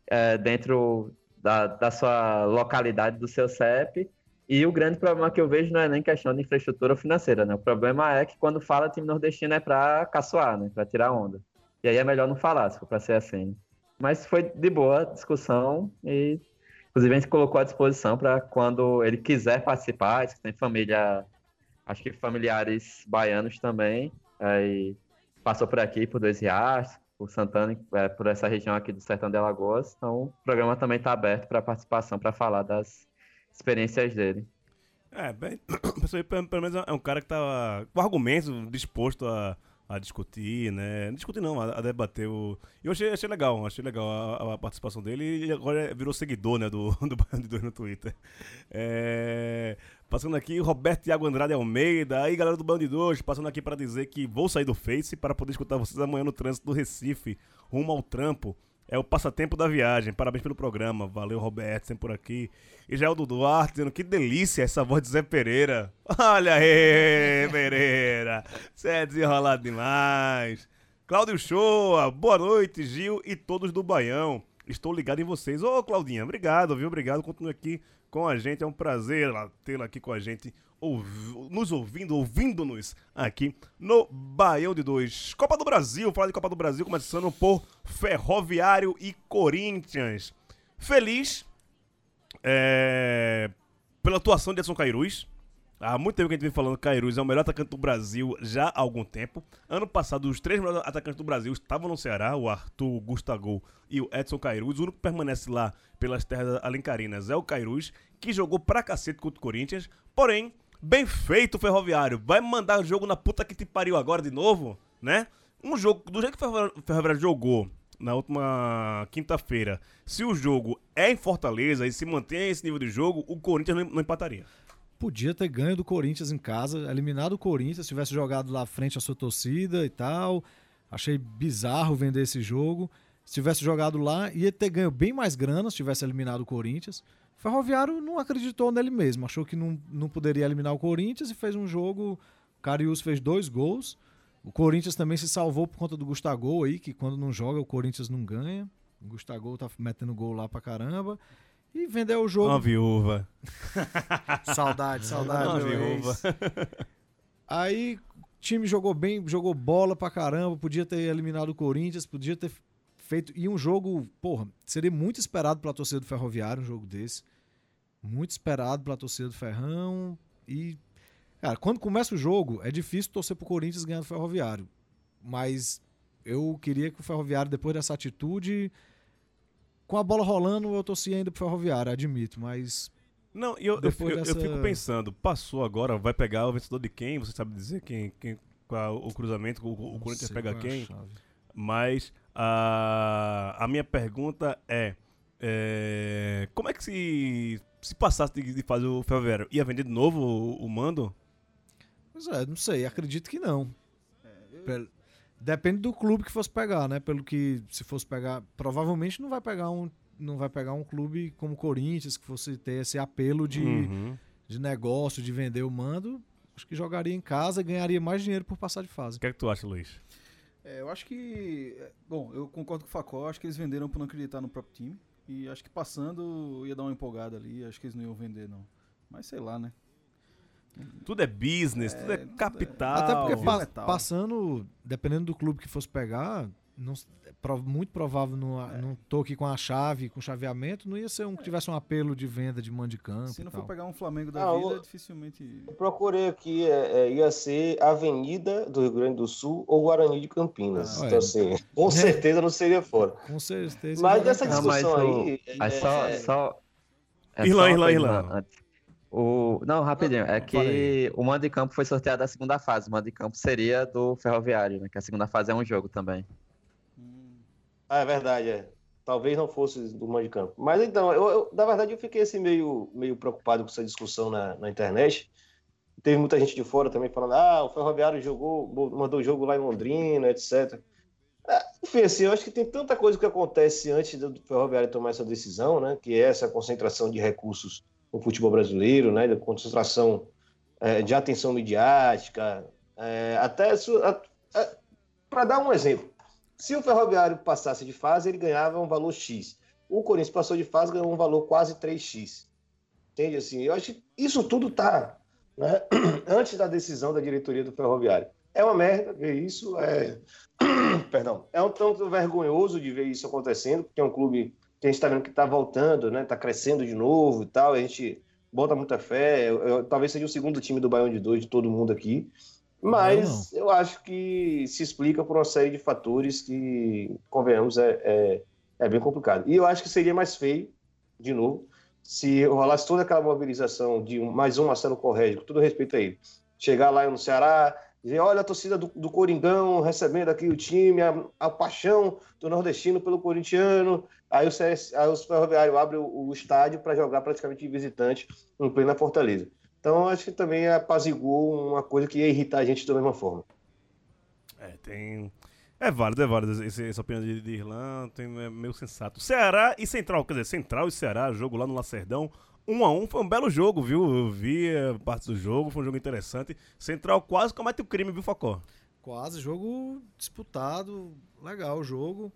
é, dentro da, da sua localidade, do seu CEP. E o grande problema que eu vejo não é nem questão de infraestrutura financeira, né? O problema é que quando fala time nordestino é para caçoar, né? Para tirar onda. E aí é melhor não falar, se for para ser assim. Mas foi de boa discussão e, inclusive, a gente colocou à disposição para quando ele quiser participar, se tem família, acho que familiares baianos também, aí passou por aqui, por Dois Riachos, por Santana, é, por essa região aqui do Sertão de Alagoas. Então, o programa também está aberto para participação, para falar das experiências dele. É, bem, pelo menos é um cara que tá com argumentos disposto a, a discutir, né? Discutir não, a, a debater o... Eu achei, achei legal, achei legal a, a participação dele e agora virou seguidor, né, do, do Baiano de Dois no Twitter. É, Passando aqui, Roberto Thiago Andrade Almeida. Aí, galera do Baiano de Dois, passando aqui para dizer que vou sair do Face para poder escutar vocês amanhã no trânsito do Recife, rumo ao trampo. É o passatempo da viagem. Parabéns pelo programa. Valeu, Roberto, sempre por aqui. E já é o Duarte dizendo que delícia essa voz de Zé Pereira. Olha aí, Pereira. Você é desenrolado demais. Cláudio Shoa, boa noite, Gil e todos do Baião. Estou ligado em vocês. Ô, Claudinha, obrigado, viu? Obrigado. Continue aqui com a gente. É um prazer tê-la aqui com a gente, ouvi- nos ouvindo, ouvindo-nos aqui no Baião de Dois. Copa do Brasil, falar de Copa do Brasil, começando por Ferroviário e Corinthians. Feliz é, pela atuação de Edson Cairuz. Há muito tempo que a gente vem falando que Cairuz é o melhor atacante do Brasil já há algum tempo. Ano passado, os três melhores atacantes do Brasil estavam no Ceará, o Arthur, o Gustavo e o Edson Cairuz. O único que permanece lá pelas terras alencarinas é o Cairuz, que jogou pra cacete contra o Corinthians. Porém, bem feito, Ferroviário. Vai mandar o jogo na puta que te pariu agora de novo, né? Um jogo, do jeito que o Ferroviário- o jogou na última quinta-feira, se o jogo é em Fortaleza e se mantém esse nível de jogo, o Corinthians não empataria. Podia ter ganho do Corinthians em casa, eliminado o Corinthians, tivesse jogado lá à frente a sua torcida e tal. Achei bizarro vender esse jogo. Se tivesse jogado lá, ia ter ganho bem mais grana se tivesse eliminado o Corinthians. Ferroviário não acreditou nele mesmo, achou que não, não poderia eliminar o Corinthians e fez um jogo. O Carius fez dois gols. O Corinthians também se salvou por conta do Gustavo aí, que quando não joga o Corinthians não ganha. O Gustavo tá metendo gol lá pra caramba. E vendeu o jogo. Uma viúva. Saudade, saudade. Uma viúva. Aí o time jogou bem, jogou bola pra caramba, podia ter eliminado o Corinthians, podia ter feito. E um jogo, porra, seria muito esperado pela torcida do Ferroviário um jogo desse. Muito esperado pela torcida do Ferrão. E, cara, quando começa o jogo, é difícil torcer pro Corinthians ganhando o Ferroviário. Mas eu queria que o Ferroviário, depois dessa atitude, com a bola rolando, eu torcia ainda pro Ferroviário, admito, mas Não, e eu, eu, Depois eu- eu dessa- fico pensando, passou agora, vai pegar o vencedor de quem? Você sabe dizer quem, quem qual o cruzamento, o, o Corinthians pega qual é a quem? chave. Mas a, a minha pergunta é, É, como é que se, se passasse de, de fazer o Ferroviário? Ia vender de novo o, o mando? Pois é, não sei, acredito que não. Pel- Depende do clube que fosse pegar, né? Pelo que se fosse pegar, provavelmente não vai pegar um não vai pegar um clube como o Corinthians que fosse ter esse apelo de, Uhum. de negócio, de vender o mando. Acho que jogaria em casa e ganharia mais dinheiro por passar de fase. O que é que tu acha, Luiz? É, eu acho que. é, Bom, eu concordo com o Facó, acho que eles venderam por não acreditar no próprio time. E acho que passando ia dar uma empolgada ali, acho que eles não iam vender, não. Mas sei lá, né? Tudo é business, tudo é tudo é- capital. Até porque pa- passando, dependendo do clube que fosse pegar, não, é muito provável, não, É. não tô aqui com a chave, com chaveamento, não ia ser um que tivesse um apelo de venda de mando de campo. Se não for pegar um Flamengo da Ah, vida, o- dificilmente. Eu procurei aqui, é, é, ia ser Avenida do Rio Grande do Sul ou Guarani de Campinas. Ah, então, é. assim, com certeza não seria fora. Com certeza. Mas dessa casa. Não, mas discussão o- aí. Mas é, só. é, só é Irlan, Irlan, Irlan. antes. O, não, rapidinho. É que o mando de campo foi sorteado da segunda fase. O mando de campo seria do Ferroviário, né? Que a segunda fase é um jogo também. Ah, é verdade, é. Talvez não fosse do mando de campo. Mas então, eu, eu- na verdade, eu fiquei assim meio, meio preocupado com essa discussão na, na internet. Teve muita gente de fora também falando, ah, o Ferroviário jogou, mandou o jogo lá em Londrina, etc. Ah, Enfim, assim, eu acho que tem tanta coisa que acontece antes do Ferroviário tomar essa decisão, né? Que é essa concentração de recursos no futebol brasileiro, né? Da concentração eh, de atenção midiática, eh, até para dar um exemplo. Se o Ferroviário passasse de fase, ele ganhava um valor X. O Corinthians passou de fase, ganhou um valor quase 3X. Entende? Assim, eu acho que isso tudo tá né, antes da decisão da diretoria do Ferroviário. É uma merda ver isso. É... Perdão. É um tanto vergonhoso de ver isso acontecendo, porque é um clube que a gente está vendo que está voltando, né? Está crescendo de novo e tal. A gente bota muita fé. Eu- eu- talvez seja o segundo time do Baião de dois de todo mundo aqui. Mas eu acho que se explica por uma série de fatores que, convenhamos, é, é, é bem complicado. E eu acho que seria mais feio, de novo, se rolasse toda aquela mobilização de um- mais um Marcelo Correia, com todo respeito a ele, chegar lá no Ceará, dizer, olha a torcida do, do Coringão recebendo aqui o time, a, a paixão do nordestino pelo corintiano, aí o, CS, aí o Ferroviário abre o, o estádio para jogar praticamente de visitante em plena Fortaleza. Então, acho que também apaziguou uma coisa que ia irritar a gente da mesma forma. É, tem. É válido, é válido. Esse- essa opinião de, de Irlan tem, é meio sensato. Ceará e Central, quer dizer, Central e Ceará, jogo lá no Lacerdão. Um a um, foi um belo jogo, viu? Eu vi eh, parte do jogo, foi um jogo interessante. Central quase comete o crime, viu, Facó? Quase, jogo disputado, legal o jogo.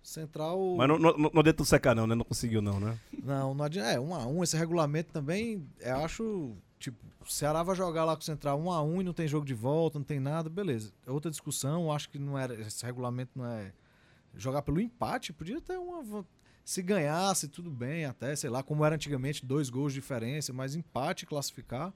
Central. Mas não, não, não adianta tu secar, não, né? Não conseguiu, não, né? Não, não adianta. É, um a um. Esse regulamento também, eu acho. Tipo, o Ceará vai jogar lá com o Central um a um e não tem jogo de volta, não tem nada, beleza. É outra discussão, acho que não era. Esse regulamento não é. Jogar pelo empate, podia ter uma. Se ganhasse, tudo bem, até, sei lá, como era antigamente, dois gols de diferença, mas empate classificar.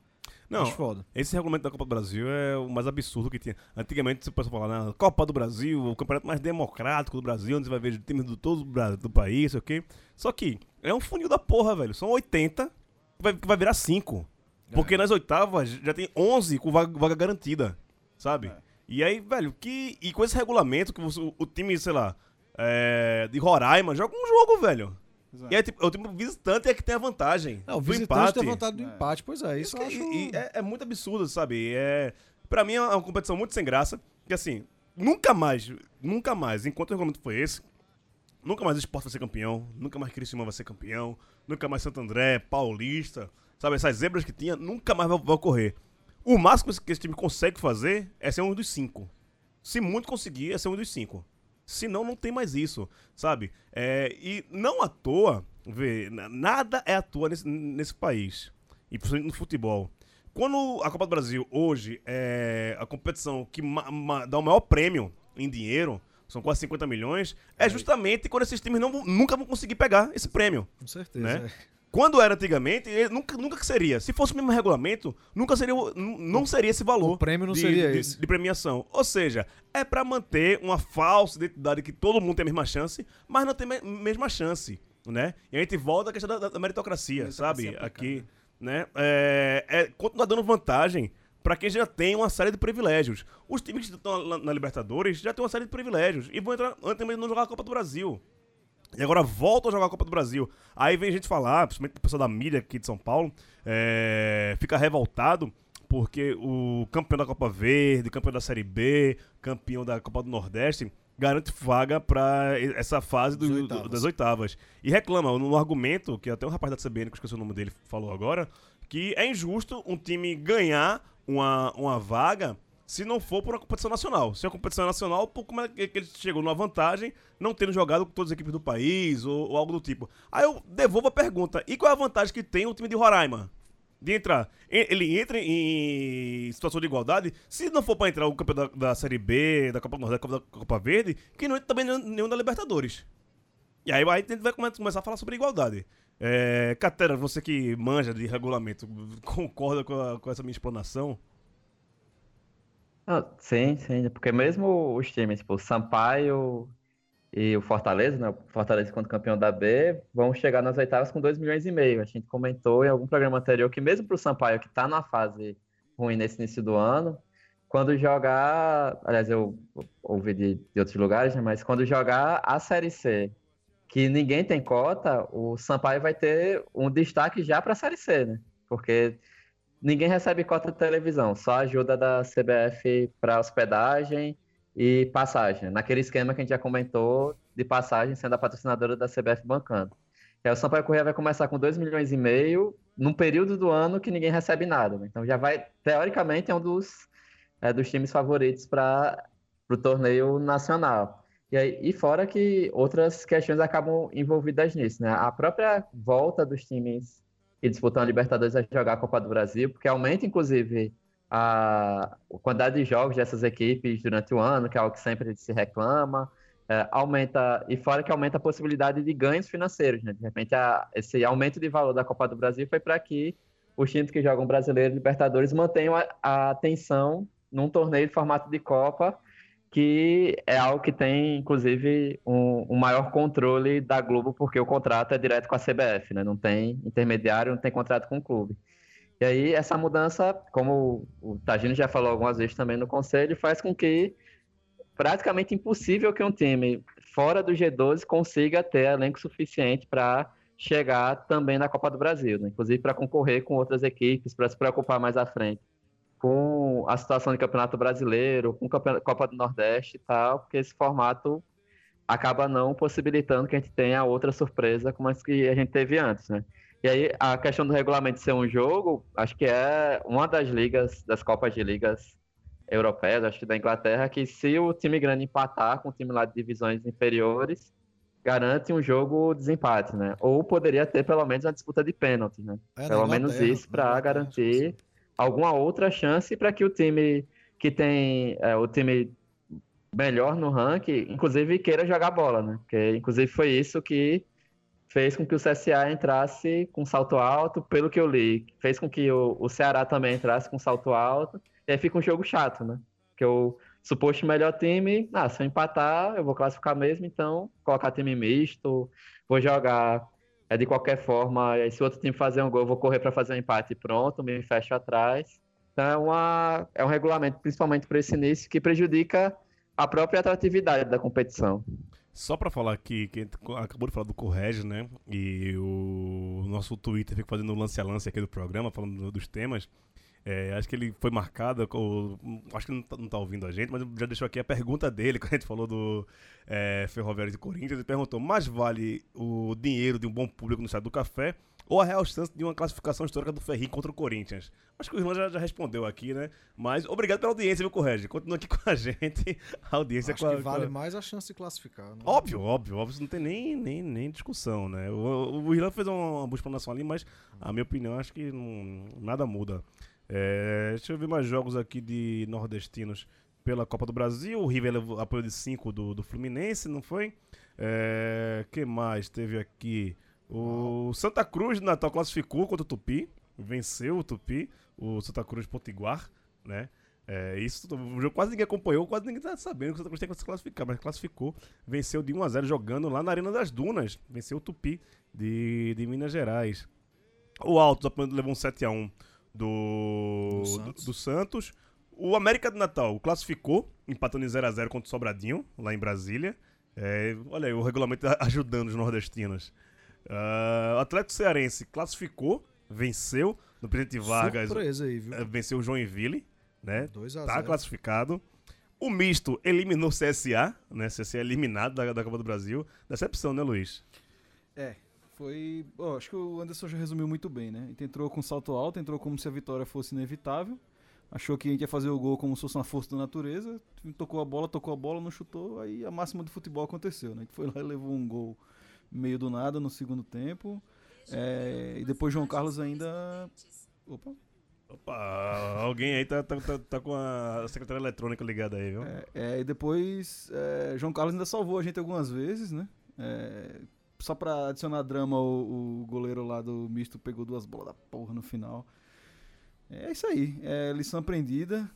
Não, foda. esse regulamento da Copa do Brasil é o mais absurdo que tinha. Antigamente, você pode falar, na Copa do Brasil, o campeonato mais democrático do Brasil, onde você vai ver times do todo do país, ok? Só que é um funil da porra, velho. São 80 que vai, que vai virar 5. Porque nas oitavas já tem 11 com vaga, vaga garantida, sabe? E aí, velho, que. E com esse regulamento, que você- o, o time, sei lá, é, de Roraima joga um jogo, velho. E aí, tipo, o time visitante é que tem a vantagem. Não, o do visitante tem vontade do empate, pois é, isso eu Isso acho. que- e- e é, é muito absurdo, sabe? É, pra mim é uma competição muito sem graça. Que assim, nunca mais, nunca mais, enquanto o regulamento foi esse, nunca mais o Sport vai ser campeão, nunca mais Criciúma vai ser campeão, nunca mais Santo André, Paulista, sabe? Essas zebras que tinha, nunca mais vai, vai ocorrer. O máximo que esse time consegue fazer é ser um dos cinco. Se muito conseguir, é ser um dos cinco. Senão, não tem mais isso, sabe? É, e não à toa, vê, na- nada é à toa nesse, nesse país. E principalmente no futebol. Quando a Copa do Brasil hoje é a competição que dá o maior prêmio em dinheiro, são quase 50 milhões, é justamente quando esses times não nunca vão conseguir pegar esse prêmio. Com certeza. Né? é. Quando era antigamente, nunca, nunca que seria. Se fosse o mesmo regulamento, nunca seria, não seria esse valor. O prêmio não de, seria de- esse. de premiação. Ou seja, é pra manter uma falsa identidade que todo mundo tem a mesma chance, mas não tem a mesma chance, né? E a gente volta à questão da, da meritocracia, sabe? aplicada, Aqui, né? É, é continuar dando vantagem pra quem já tem uma série de privilégios. Os times que estão na, na Libertadores já têm uma série de privilégios e vão entrar antes mesmo de não jogar a Copa do Brasil. E agora voltam a jogar a Copa do Brasil. Aí vem gente falar, principalmente o pessoal da mídia aqui de São Paulo, é, fica revoltado porque o campeão da Copa Verde, campeão da Série B, campeão da Copa do Nordeste, garante vaga para essa fase do- Das do- oitavas. das oitavas. E reclama, no argumento, que até o rapaz da CBN, que eu esqueci o nome dele, falou agora, que é injusto um time ganhar uma, uma vaga se não for por uma competição nacional. Se é uma competição nacional, por como é que ele chegou numa vantagem, não tendo jogado com todas as equipes do país ou, ou algo do tipo. Aí eu devolvo a pergunta: e qual é a vantagem que tem o time de Roraima? De entrar. Ele entra em situação de igualdade. Se não for pra entrar o campeão da, da Série B, da Copa Nordeste, da Copa, Verde, que não entra também nenhum, da Libertadores. E aí, aí a gente vai come- começar a falar sobre igualdade. É, Catera, você que manja de regulamento, concorda com, a- com essa minha explanação? Ah, sim, sim, porque mesmo os times, tipo, o Sampaio e o Fortaleza, né? O Fortaleza quando campeão da B, vão chegar nas oitavas com 2 milhões e meio. A gente comentou em algum programa anterior que mesmo para o Sampaio, que está na fase ruim nesse início do ano, quando jogar, aliás, eu ouvi de, de outros lugares, né? Mas quando jogar a Série C, que ninguém tem cota, o Sampaio vai ter um destaque já para a Série C, né? Porque ninguém recebe cota de televisão, só ajuda da CBF para hospedagem e passagem, naquele esquema que a gente já comentou de passagem sendo a patrocinadora da CBF bancando. E aí o Sampaio Corrêa vai começar com 2 milhões e meio num período do ano que ninguém recebe nada. né? Então já vai, teoricamente, é um dos, é, dos times favoritos para o torneio nacional. E, aí, e fora que outras questões acabam envolvidas nisso, né? A própria volta dos times que disputam a Libertadores a jogar a Copa do Brasil, porque aumenta, inclusive, a quantidade de jogos dessas equipes durante o ano, que é algo que sempre se reclama, é, aumenta, e fora que aumenta a possibilidade de ganhos financeiros, né? De repente, a- esse aumento de valor da Copa do Brasil foi para que os times que jogam Brasileiro e Libertadores mantenham a, a atenção num torneio de formato de Copa, que é algo que tem, inclusive, um, um maior controle da Globo, porque o contrato é direto com a CBF, né? Não tem intermediário, não tem contrato com o clube. E aí, essa mudança, como o Tagino já falou algumas vezes também no conselho, faz com que praticamente impossível que um time fora do G12 consiga ter elenco suficiente para chegar também na Copa do Brasil, né? inclusive para concorrer com outras equipes, para se preocupar mais à frente com a situação de Campeonato Brasileiro, com Campe- Copa do Nordeste e tal, porque esse formato acaba não possibilitando que a gente tenha outra surpresa como as que a gente teve antes, né? E aí, a questão do regulamento ser um jogo, acho que é uma das ligas, das Copas de Ligas europeias, acho que da Inglaterra, que se o time grande empatar com o time lá de divisões inferiores, garante um jogo desempate, né? Ou poderia ter pelo menos uma disputa de pênaltis, né? É, pelo menos isso para garantir alguma outra chance para que o time que tem é, o time melhor no ranking, inclusive queira jogar bola, né? Porque inclusive foi isso que fez com que o CSA entrasse com salto alto, pelo que eu li, fez com que o, o Ceará também entrasse com salto alto, e aí fica um jogo chato, né? Porque o suposto melhor time, ah, se eu empatar, eu vou classificar mesmo, então colocar time misto, vou jogar é de qualquer forma, se o outro time fazer um gol, eu vou correr para fazer um empate e pronto, me fecho atrás. Então é, uma, é um regulamento, principalmente para esse início, que prejudica a própria atratividade da competição. Só pra falar aqui, que gente acabou de falar do Correge, né? E o nosso Twitter fica fazendo lance a lance aqui do programa, falando dos temas. É, acho que ele foi marcado, acho que não tá, não tá ouvindo a gente, mas já deixou aqui a pergunta dele, quando a gente falou do é, Ferroviário de Corinthians, ele perguntou, mais vale o dinheiro de um bom público no estado do café ou a real chance de uma classificação histórica do Ferrinho contra o Corinthians? Acho que o Irmão já, já respondeu aqui, né? Mas obrigado pela audiência, viu, Correge? Continua aqui com a gente, a audiência Acho com a, que com a- vale mais a chance de classificar. né? Óbvio, óbvio, óbvio, isso não tem nem, nem, nem discussão, né? O, o Irlan fez uma boa explanação ali, mas a minha opinião acho que não, nada muda. É, deixa eu ver mais jogos aqui de nordestinos pela Copa do Brasil. O River levou apoio de 5 do, do Fluminense, não foi? É, que mais teve aqui? O Santa Cruz de Natal classificou contra o Tupi, venceu o Tupi, o Santa Cruz Potiguar, né? É, isso o jogo quase ninguém acompanhou, quase ninguém tá sabendo que o Santa Cruz tem que se classificar, mas classificou, venceu de 1 a 0 jogando lá na Arena das Dunas, venceu o Tupi de, de Minas Gerais. O apenas levou um 7 a 1 do, Do do, Santos. do Santos. O América de Natal classificou, empatando em 0 a 0 contra o Sobradinho, lá em Brasília. É, olha aí, o regulamento ajudando os nordestinos. Ah, o Atlético Cearense classificou, venceu no Presidente Vargas. Surpresa aí, viu? eh, Venceu o Joinville, né? 2 a Tá 0. classificado. O misto eliminou o CSA, né? CSA eliminado da, da Copa do Brasil. Decepção, né, Luiz? É, foi. acho que o Anderson já resumiu muito bem, né? A gente entrou com salto alto, entrou como se a vitória fosse inevitável. Achou que a gente ia fazer o gol como se fosse uma força da natureza. Tocou a bola, tocou a bola, não chutou. Aí a máxima do futebol aconteceu, né? A gente foi lá e levou um gol meio do nada no segundo tempo. É, e depois João Carlos ainda. Opa! Opa, alguém aí tá, tá, tá, tá com a secretária eletrônica ligada aí, viu? É, é, e depois é, João Carlos ainda salvou a gente algumas vezes, né? É, só pra adicionar drama, o, o goleiro lá do misto pegou duas bolas da porra no final. É isso aí, é lição aprendida.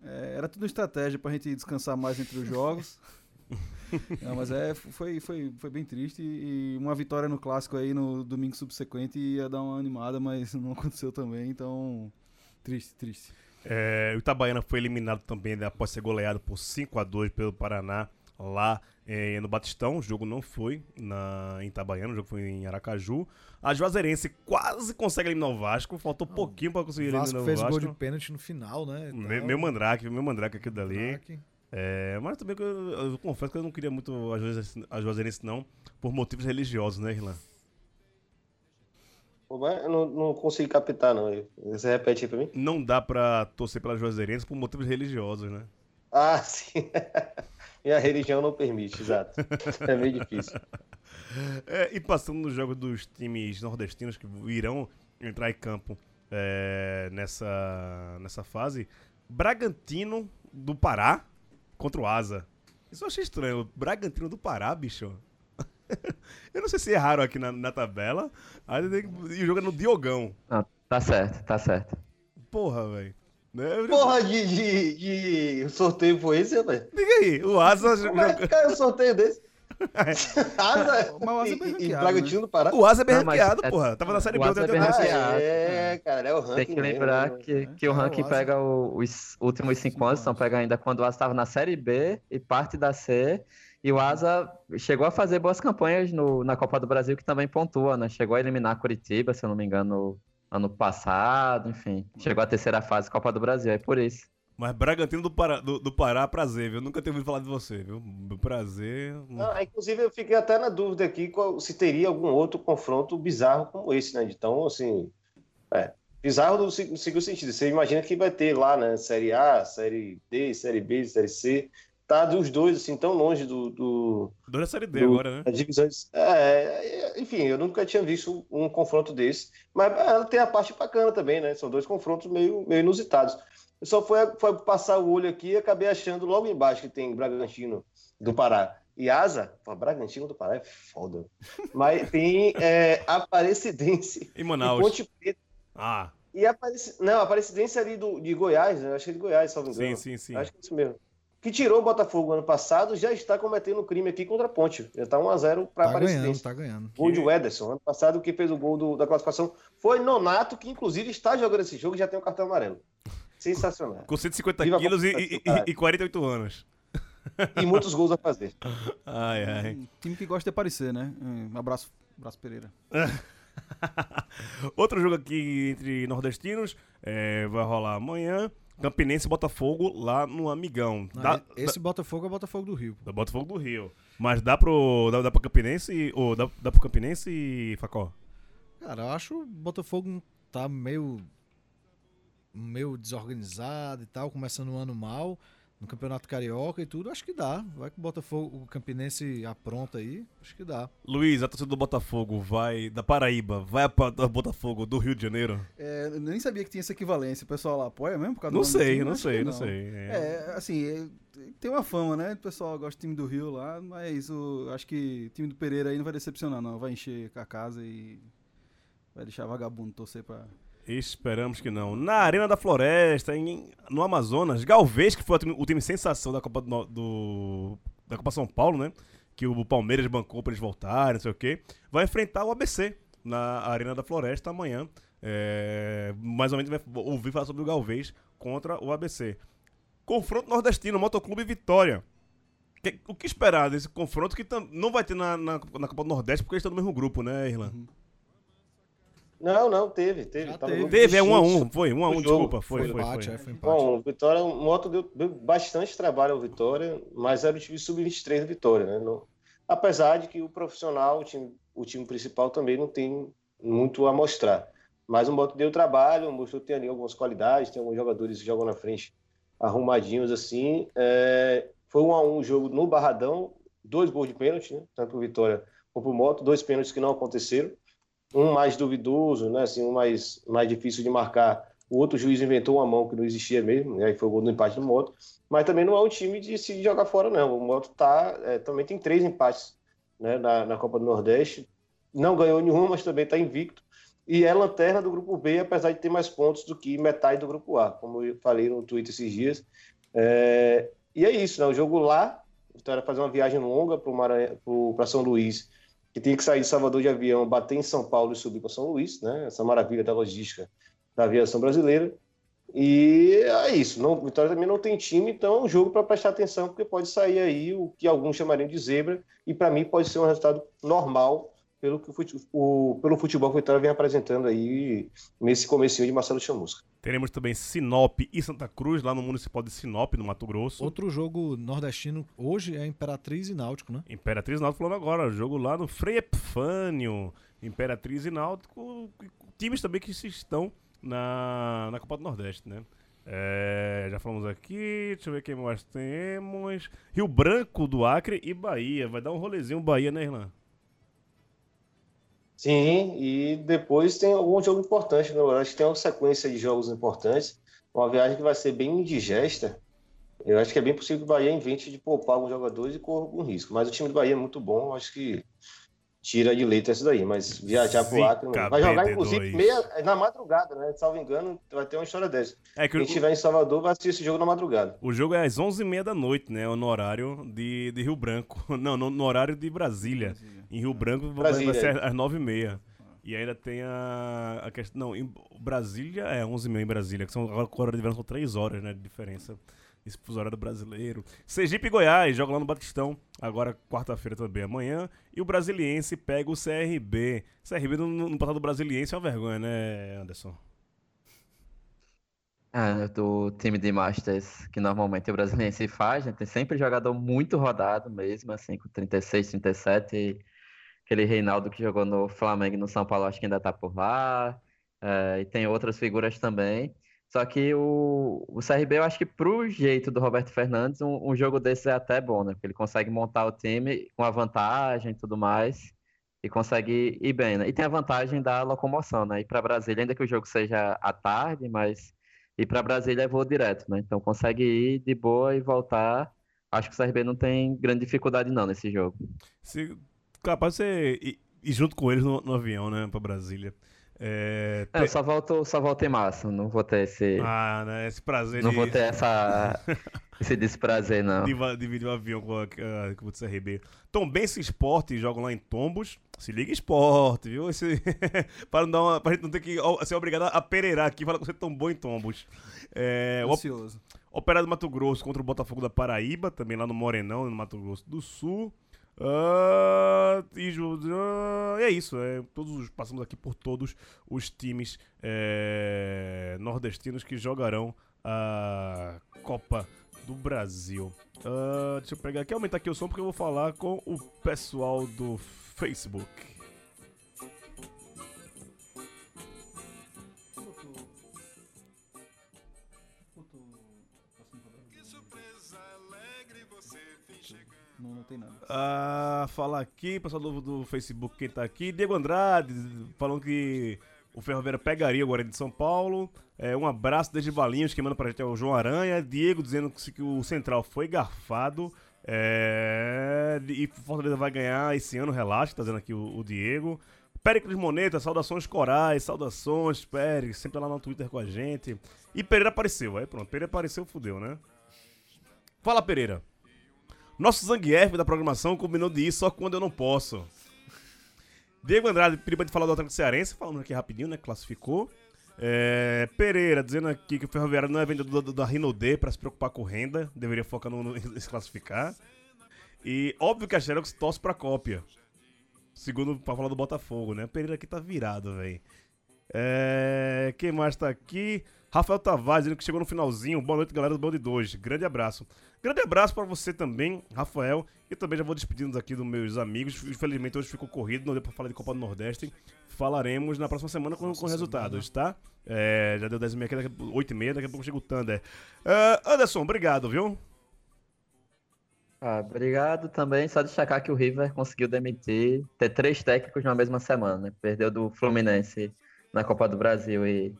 É, era tudo estratégia pra gente descansar mais entre os jogos. Não, mas é, foi, foi, foi bem triste e uma vitória no clássico aí no domingo subsequente ia dar uma animada, mas não aconteceu também, então triste, triste. É, o Itabaiana foi eliminado também né, após ser goleado por 5 a 2 pelo Paraná lá eh, no Batistão. O jogo não foi na, em Itabaiana, o jogo foi em Aracaju. A Juazeirense quase consegue eliminar o Vasco, faltou pouquinho pra conseguir Vasco eliminar fez o o Vasco. gol de pênalti no final, né? Me-. Meu mandrake, meu mandrake aqui dali. Mandrake. É, mas também que eu, eu confesso que eu não queria muito a Juazeirense, a Juazeirense não, por motivos religiosos, né, Irlan? Eu não, não consegui captar, não. Você repete aí pra mim? Não dá pra torcer pela Juazeirense por motivos religiosos, né? Ah, sim. Minha religião não permite, exato. É meio difícil. É, e passando nos jogos dos times nordestinos que irão entrar em campo é, nessa, nessa fase, Bragantino do Pará contra o Asa. Isso eu achei estranho. Bragantino do Pará, bicho. eu não sei se erraram aqui na, na tabela. Aí tem que- E o jogo é no Diogão. Não, tá certo, tá certo. Porra, velho. Né? Porra de, de, de sorteio foi esse, rapaz? Diga aí, o Asa. Como é que caiu um sorteio desse? Asa Mas o Asa é bem e ranqueado, Bragantino do Pará? O Asa é bem ranqueado, é- porra. Tava na Série o B é até- Ah, ranqueado. é, cara, é o ranking Tem que mesmo, lembrar né? que, que o É, ranking o Asa- pega o- os últimos cinco anos, estão pegando ainda quando o Asa estava na Série B e parte da C. E o Asa chegou a fazer boas campanhas no- na Copa do Brasil, que também pontua, né? Chegou a eliminar Curitiba, se eu não me engano, ano passado, enfim. Chegou à terceira fase da Copa do Brasil, é por isso. Mas Bragantino do Pará, do, do Pará, prazer, viu? Nunca tinha ouvido falar de você, viu? Prazer. Ah, inclusive, eu fiquei até na dúvida aqui qual- se teria algum outro confronto bizarro como esse, né? Então, assim, é, bizarro no, no seguinte sentido. Você imagina que vai ter lá, né? Série A, Série D, Série B, Série C. Tá dos dois, assim, tão longe do, do, Dois da Série D do- agora, né? das divisões. É, enfim, eu nunca tinha visto um confronto desse. Mas ela tem a parte bacana também, né? São dois confrontos meio, meio inusitados. Eu só foi, foi passar o olho aqui e acabei achando logo embaixo que tem Bragantino do Pará. E Asa, pô, Bragantino do Pará é foda. Mas tem é, Aparecidense e Manaus. Ponte Preta. Ah, E Apareci... Não, Aparecidense ali do, de Goiás, né? acho que é de Goiás, só me sim, sim, sim. Acho que é isso mesmo. Que tirou o Botafogo ano passado, já está cometendo crime aqui contra a Ponte. Já está 1x0 para a Tá Aparecidense. ganhando, tá ganhando. Gol de Ederson. Ano passado, quem fez o gol do- da classificação foi Nonato, que inclusive está jogando esse jogo e já tem o cartão amarelo. Sensacional. Com 150 Viva quilos e, e, e 48 anos. E muitos gols a fazer. Ai, ai. Um time que gosta de aparecer, né? Um abraço, abraço Pereira. Outro jogo aqui entre nordestinos é, vai rolar amanhã. Campinense e Botafogo lá no Amigão. Não, Dá, esse Botafogo é Botafogo do Rio. dá, Botafogo do Rio. Mas dá pro. Dá, dá pro Campinense. Ou dá, dá pro Campinense e Facó? Cara, eu acho o Botafogo tá meio meio desorganizado e tal, começando o ano mal no Campeonato Carioca e tudo, acho que dá. Vai que o Botafogo, o Campinense apronta aí, acho que dá. Luiz, a torcida do Botafogo vai. Da Paraíba, vai da Botafogo do Rio de Janeiro? É, eu nem sabia que tinha essa equivalência. O pessoal lá apoia mesmo? Por causa Não do sei, time? não sei, não sei. É. É, assim, é, tem uma fama, né? O pessoal gosta do time do Rio lá, mas o, acho que o time do Pereira aí não vai decepcionar, não. Vai encher a casa e vai deixar vagabundo torcer pra. Esperamos que não. Na Arena da Floresta, em- no Amazonas, Galvez, que foi o time, o time sensação da Copa, do, do- da Copa São Paulo, né? Que o Palmeiras bancou pra eles voltarem, não sei o quê. Vai enfrentar o ABC na Arena da Floresta amanhã. É, mais ou menos vai ouvir falar sobre o Galvez contra o ABC. Confronto nordestino, Motoclube Vitória. que- o que esperar desse confronto que tam- não vai ter na, na, na Copa do Nordeste porque eles estão no mesmo grupo, né, Irlan? Não, não, teve, teve. Teve. Teve, é um a distinto. um, foi, um a um, O jogo. desculpa, foi, Foi foi, empate, foi. é, foi empate. Bom, o Vitória, o Moto deu, deu bastante trabalho ao Vitória, mas era o time sub-23 do Vitória, né? Não- apesar de que o profissional, o time, o time principal também não tem muito a mostrar. Mas o Moto deu trabalho, mostrou que tem ali algumas qualidades, tem alguns jogadores que jogam na frente arrumadinhos assim. É, foi um a um o jogo no Barradão, dois gols de pênalti, né? tanto o Vitória como o Moto, dois pênaltis que não aconteceram. Um mais duvidoso, né? assim, um mais, mais difícil de marcar. O outro juiz inventou uma mão que não existia mesmo, né? aí foi o gol do empate do Moto. Mas também não é um time de se jogar fora, não. O Moto tá, é, também tem três empates né? na, na Copa do Nordeste. Não ganhou nenhum, mas também está invicto. E é lanterna do grupo B, apesar de ter mais pontos do que metade do grupo A, como eu falei no Twitter esses dias. É, E é isso, né? O jogo lá, o Vitória fazer uma viagem longa para São Luís, que tinha que sair de Salvador de avião, bater em São Paulo e subir para São Luís, né? Essa maravilha da logística da aviação brasileira. E é isso. Não, Vitória também não tem time, então é um jogo para prestar atenção, porque pode sair aí o que alguns chamariam de zebra, e para mim pode ser um resultado normal pelo, que o, fute- o- pelo futebol que o Vitória vem apresentando aí nesse comecinho de Marcelo Chamusca. Teremos também Sinop e Santa Cruz, lá no Municipal de Sinop, no Mato Grosso. Outro jogo nordestino hoje é Imperatriz e Náutico, né? Imperatriz e Náutico falando agora, jogo lá no Frei Epifânio. Imperatriz e Náutico, times também que se estão na, na Copa do Nordeste, né? É, já falamos aqui, deixa eu ver quem mais temos. Rio Branco do Acre e Bahia. Vai dar um rolezinho Bahia, né, Irlan? Sim, e depois tem algum jogo importante, né? Eu acho que tem uma sequência de jogos importantes. Uma viagem que vai ser bem indigesta. Eu acho que é bem possível que o Bahia invente de poupar alguns jogadores e corra algum risco. Mas o time do Bahia é muito bom, acho que tira de leite essa daí. Mas viajar pro Acre. Vai jogar, BD2. inclusive, meia, na madrugada, né? Salvo engano, vai ter uma história dessa. É que Quem estiver em Salvador vai assistir esse jogo na madrugada. o jogo é às 11h30 da noite, né? No horário de, de Rio Branco. Não, no, no horário de Brasília. Em Rio Branco vai- ser às 9h30. E ainda tem a, a questão. Não, em Brasília é 11h30 em Brasília, que são agora com a hora de verão são 3 horas, né? De diferença. Esse fuso horário brasileiro. Sergipe e Goiás, joga lá no Batistão. Agora, quarta-feira também, amanhã. E o Brasiliense pega o CRB. CRB no, no passado do Brasiliense é uma vergonha, né, Anderson? É, do time de Masters que normalmente o Brasiliense faz, né? Tem sempre jogador muito rodado mesmo, assim, com 36, 37. e Aquele Reinaldo que jogou no Flamengo e no São Paulo, acho que ainda tá por lá. É, e tem outras figuras também. Só que o, o CRB, eu acho que pro jeito do Roberto Fernandes, um, um jogo desse é até bom, né? Porque ele consegue montar o time com a vantagem e tudo mais. E consegue ir bem, né? E tem a vantagem da locomoção, né? Ir para Brasília, ainda que o jogo seja à tarde, mas ir para Brasília é voo direto, né? Então consegue ir de boa e voltar. Acho que o CRB não tem grande dificuldade não nesse jogo. Se, capaz de você ir, ir junto com eles no, no avião, né, pra Brasília. É, É, eu só volto, só volto em março, não vou ter esse, Ah, né, esse prazer não de, vou ter essa, esse desprazer não. dividir o avião com, a, com o CRB. Tombense Esporte jogam lá em Tombos. Se liga esporte, viu? Esse, para, não dar uma, pra gente não ter que ser obrigado a pereirar aqui e falar que você é tão bom em Tombos. É, Ansioso. Operário do Mato Grosso contra o Botafogo da Paraíba, também lá no Morenão, no Mato Grosso do Sul. Ah, é isso, é, todos os- passamos aqui por todos os times é, nordestinos que jogarão a Copa do Brasil. Ah, deixa eu pegar aqui, aumentar aqui o som porque eu vou falar com o pessoal do Facebook. Tem nada. Ah, falar aqui, pessoal do, do Facebook, quem tá aqui. Diego Andrade, falando que o Ferroviário pegaria o Guarani de São Paulo. É, um abraço desde Valinhos, que manda pra gente é o João Aranha. Diego dizendo que, que o Central foi garfado. É, e Fortaleza vai ganhar esse ano, relaxa, tá dizendo aqui o, o Diego. Péricles Moneta, saudações corais, saudações, Péricles, sempre lá no Twitter com a gente. E Pereira apareceu, aí pronto, Pereira apareceu, fudeu, né? Fala, Pereira. Nosso Zangief da programação combinou de ir só quando eu não posso. Diego Andrade pra gente falar do Atlético Cearense, falando aqui rapidinho, né? Classificou. É, Pereira dizendo aqui que o Ferroviário não é vendedor da, da Rinode pra se preocupar com renda, deveria focar no, no, se classificar. E óbvio que a Xerox torce pra cópia. Segundo, pra falar do Botafogo, né? Pereira aqui tá virado, velho. É... Quem mais tá aqui? Rafael Tavares, dizendo que chegou no finalzinho. Boa noite, galera do Bando de 2. Grande abraço. Grande abraço pra você também, Rafael. E também já vou despedindo aqui dos meus amigos. Infelizmente hoje ficou corrido, não deu pra falar de Copa do Nordeste. Falaremos na próxima semana com, com resultados, tá? É, já deu 10 h 30 aqui, 8 h 30 daqui a pouco chega o Thunder. É, Anderson, obrigado, viu? Ah, obrigado também. Só destacar que o River conseguiu demitir, ter três técnicos na mesma semana. né? Perdeu do Fluminense na Copa do Brasil e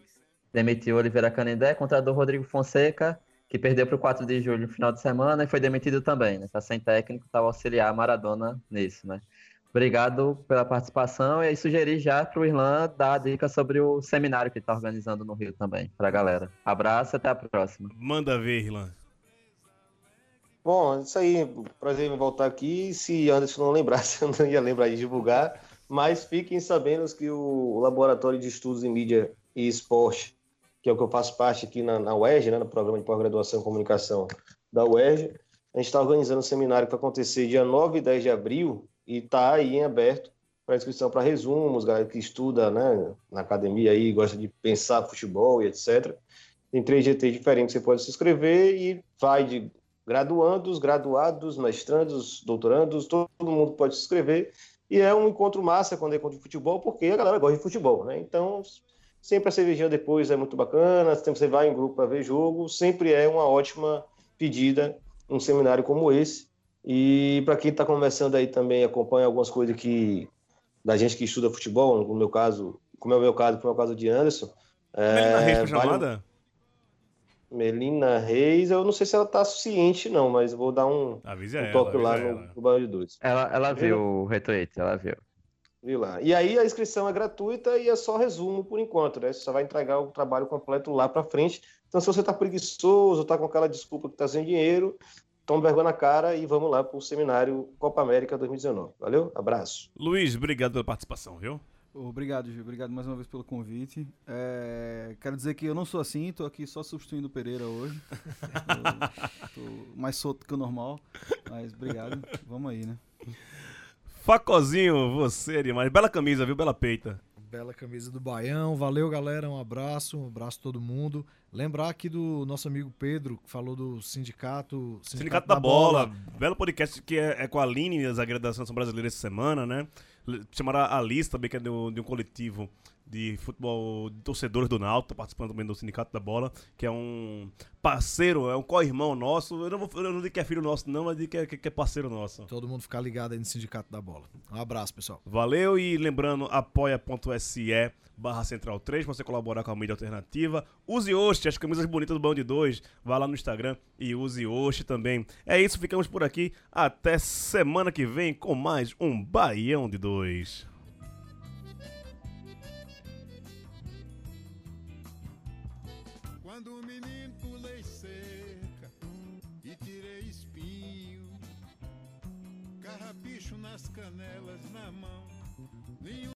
demitiu Oliveira Canindé, contratou Rodrigo Fonseca, que perdeu para o 4 de julho no final de semana e foi demitido também. Né? Tá sem técnico, tá auxiliar a Maradona nisso, né? Obrigado pela participação e aí sugeri já para o Irlan dar a dica sobre o seminário que está organizando no Rio também, para a galera. Abraço e até a próxima. Manda ver, Irlan. Bom, isso aí, prazer em voltar aqui. Se Anderson não lembrasse, eu não ia lembrar de divulgar. Mas fiquem sabendo que o Laboratório de Estudos em Mídia e Esporte, que é o que eu faço parte aqui na, na UERJ, né, no Programa de Pós-Graduação em Comunicação da UERJ, a gente está organizando um seminário que vai acontecer dia 9 e 10 de abril e está aí em aberto para inscrição para resumos, galera que estuda né, na academia aí, gosta de pensar futebol e etc. Tem três GTs diferentes você pode se inscrever e vai de graduandos, graduados, mestrandos, doutorandos, todo mundo pode se inscrever. E é um encontro massa quando é encontro de futebol, porque a galera gosta de futebol, né? Então, sempre a cervejinha depois é muito bacana, sempre você vai em grupo para ver jogo, sempre é uma ótima pedida um seminário como esse. E para quem está começando aí também, acompanha algumas coisas que da gente que estuda futebol, no meu caso, como é o meu caso, como é o caso de Anderson. Melina é, Reis foi vale- chamada? Melina Reis, eu não sei se ela tá ciente, não, mas vou dar um, Avise um ela, toque lá no, no Banho de Dois. Ela, ela viu o retweet, ela viu. Viu lá. E aí a inscrição é gratuita e é só resumo por enquanto, né? Você só vai entregar o trabalho completo lá para frente. Então, se você tá preguiçoso, tá com aquela desculpa que tá sem dinheiro, toma vergonha na cara e vamos lá pro seminário Copa América 2019. Valeu? Abraço. Luiz, obrigado pela participação, viu? Obrigado, Gil. Obrigado mais uma vez pelo convite. É, quero dizer que eu não sou assim, tô aqui só substituindo o Pereira hoje. tô, tô mais solto que o normal, mas obrigado. Vamos aí, né? Facozinho, você é demais. Bela camisa, viu? Bela peita. Bela camisa do Baião. Valeu, galera. Um abraço. Um abraço a todo mundo. Lembrar aqui do nosso amigo Pedro, que falou do sindicato. Sindicato da, Bola. Belo podcast que é, é com a Aline, zagueira da Seleção Brasileira essa semana, né? Chamaram a Alice também, que é de um, de um coletivo de futebol de torcedores do Náutico, participando também do Sindicato da Bola, que é um parceiro, é um co-irmão nosso. Eu não, vou, eu não digo que é filho nosso, não, mas digo que é, que é parceiro nosso. Todo mundo ficar ligado aí no Sindicato da Bola. Um abraço, pessoal. Valeu e lembrando, apoia.se barra central 3 pra você colaborar com a mídia alternativa. Use hoje as camisas bonitas do Bão de 2. Vá lá no Instagram e use hoje também. É isso, ficamos por aqui. Até semana que vem com mais um Baião de 2. Nas canelas na mão, nenhum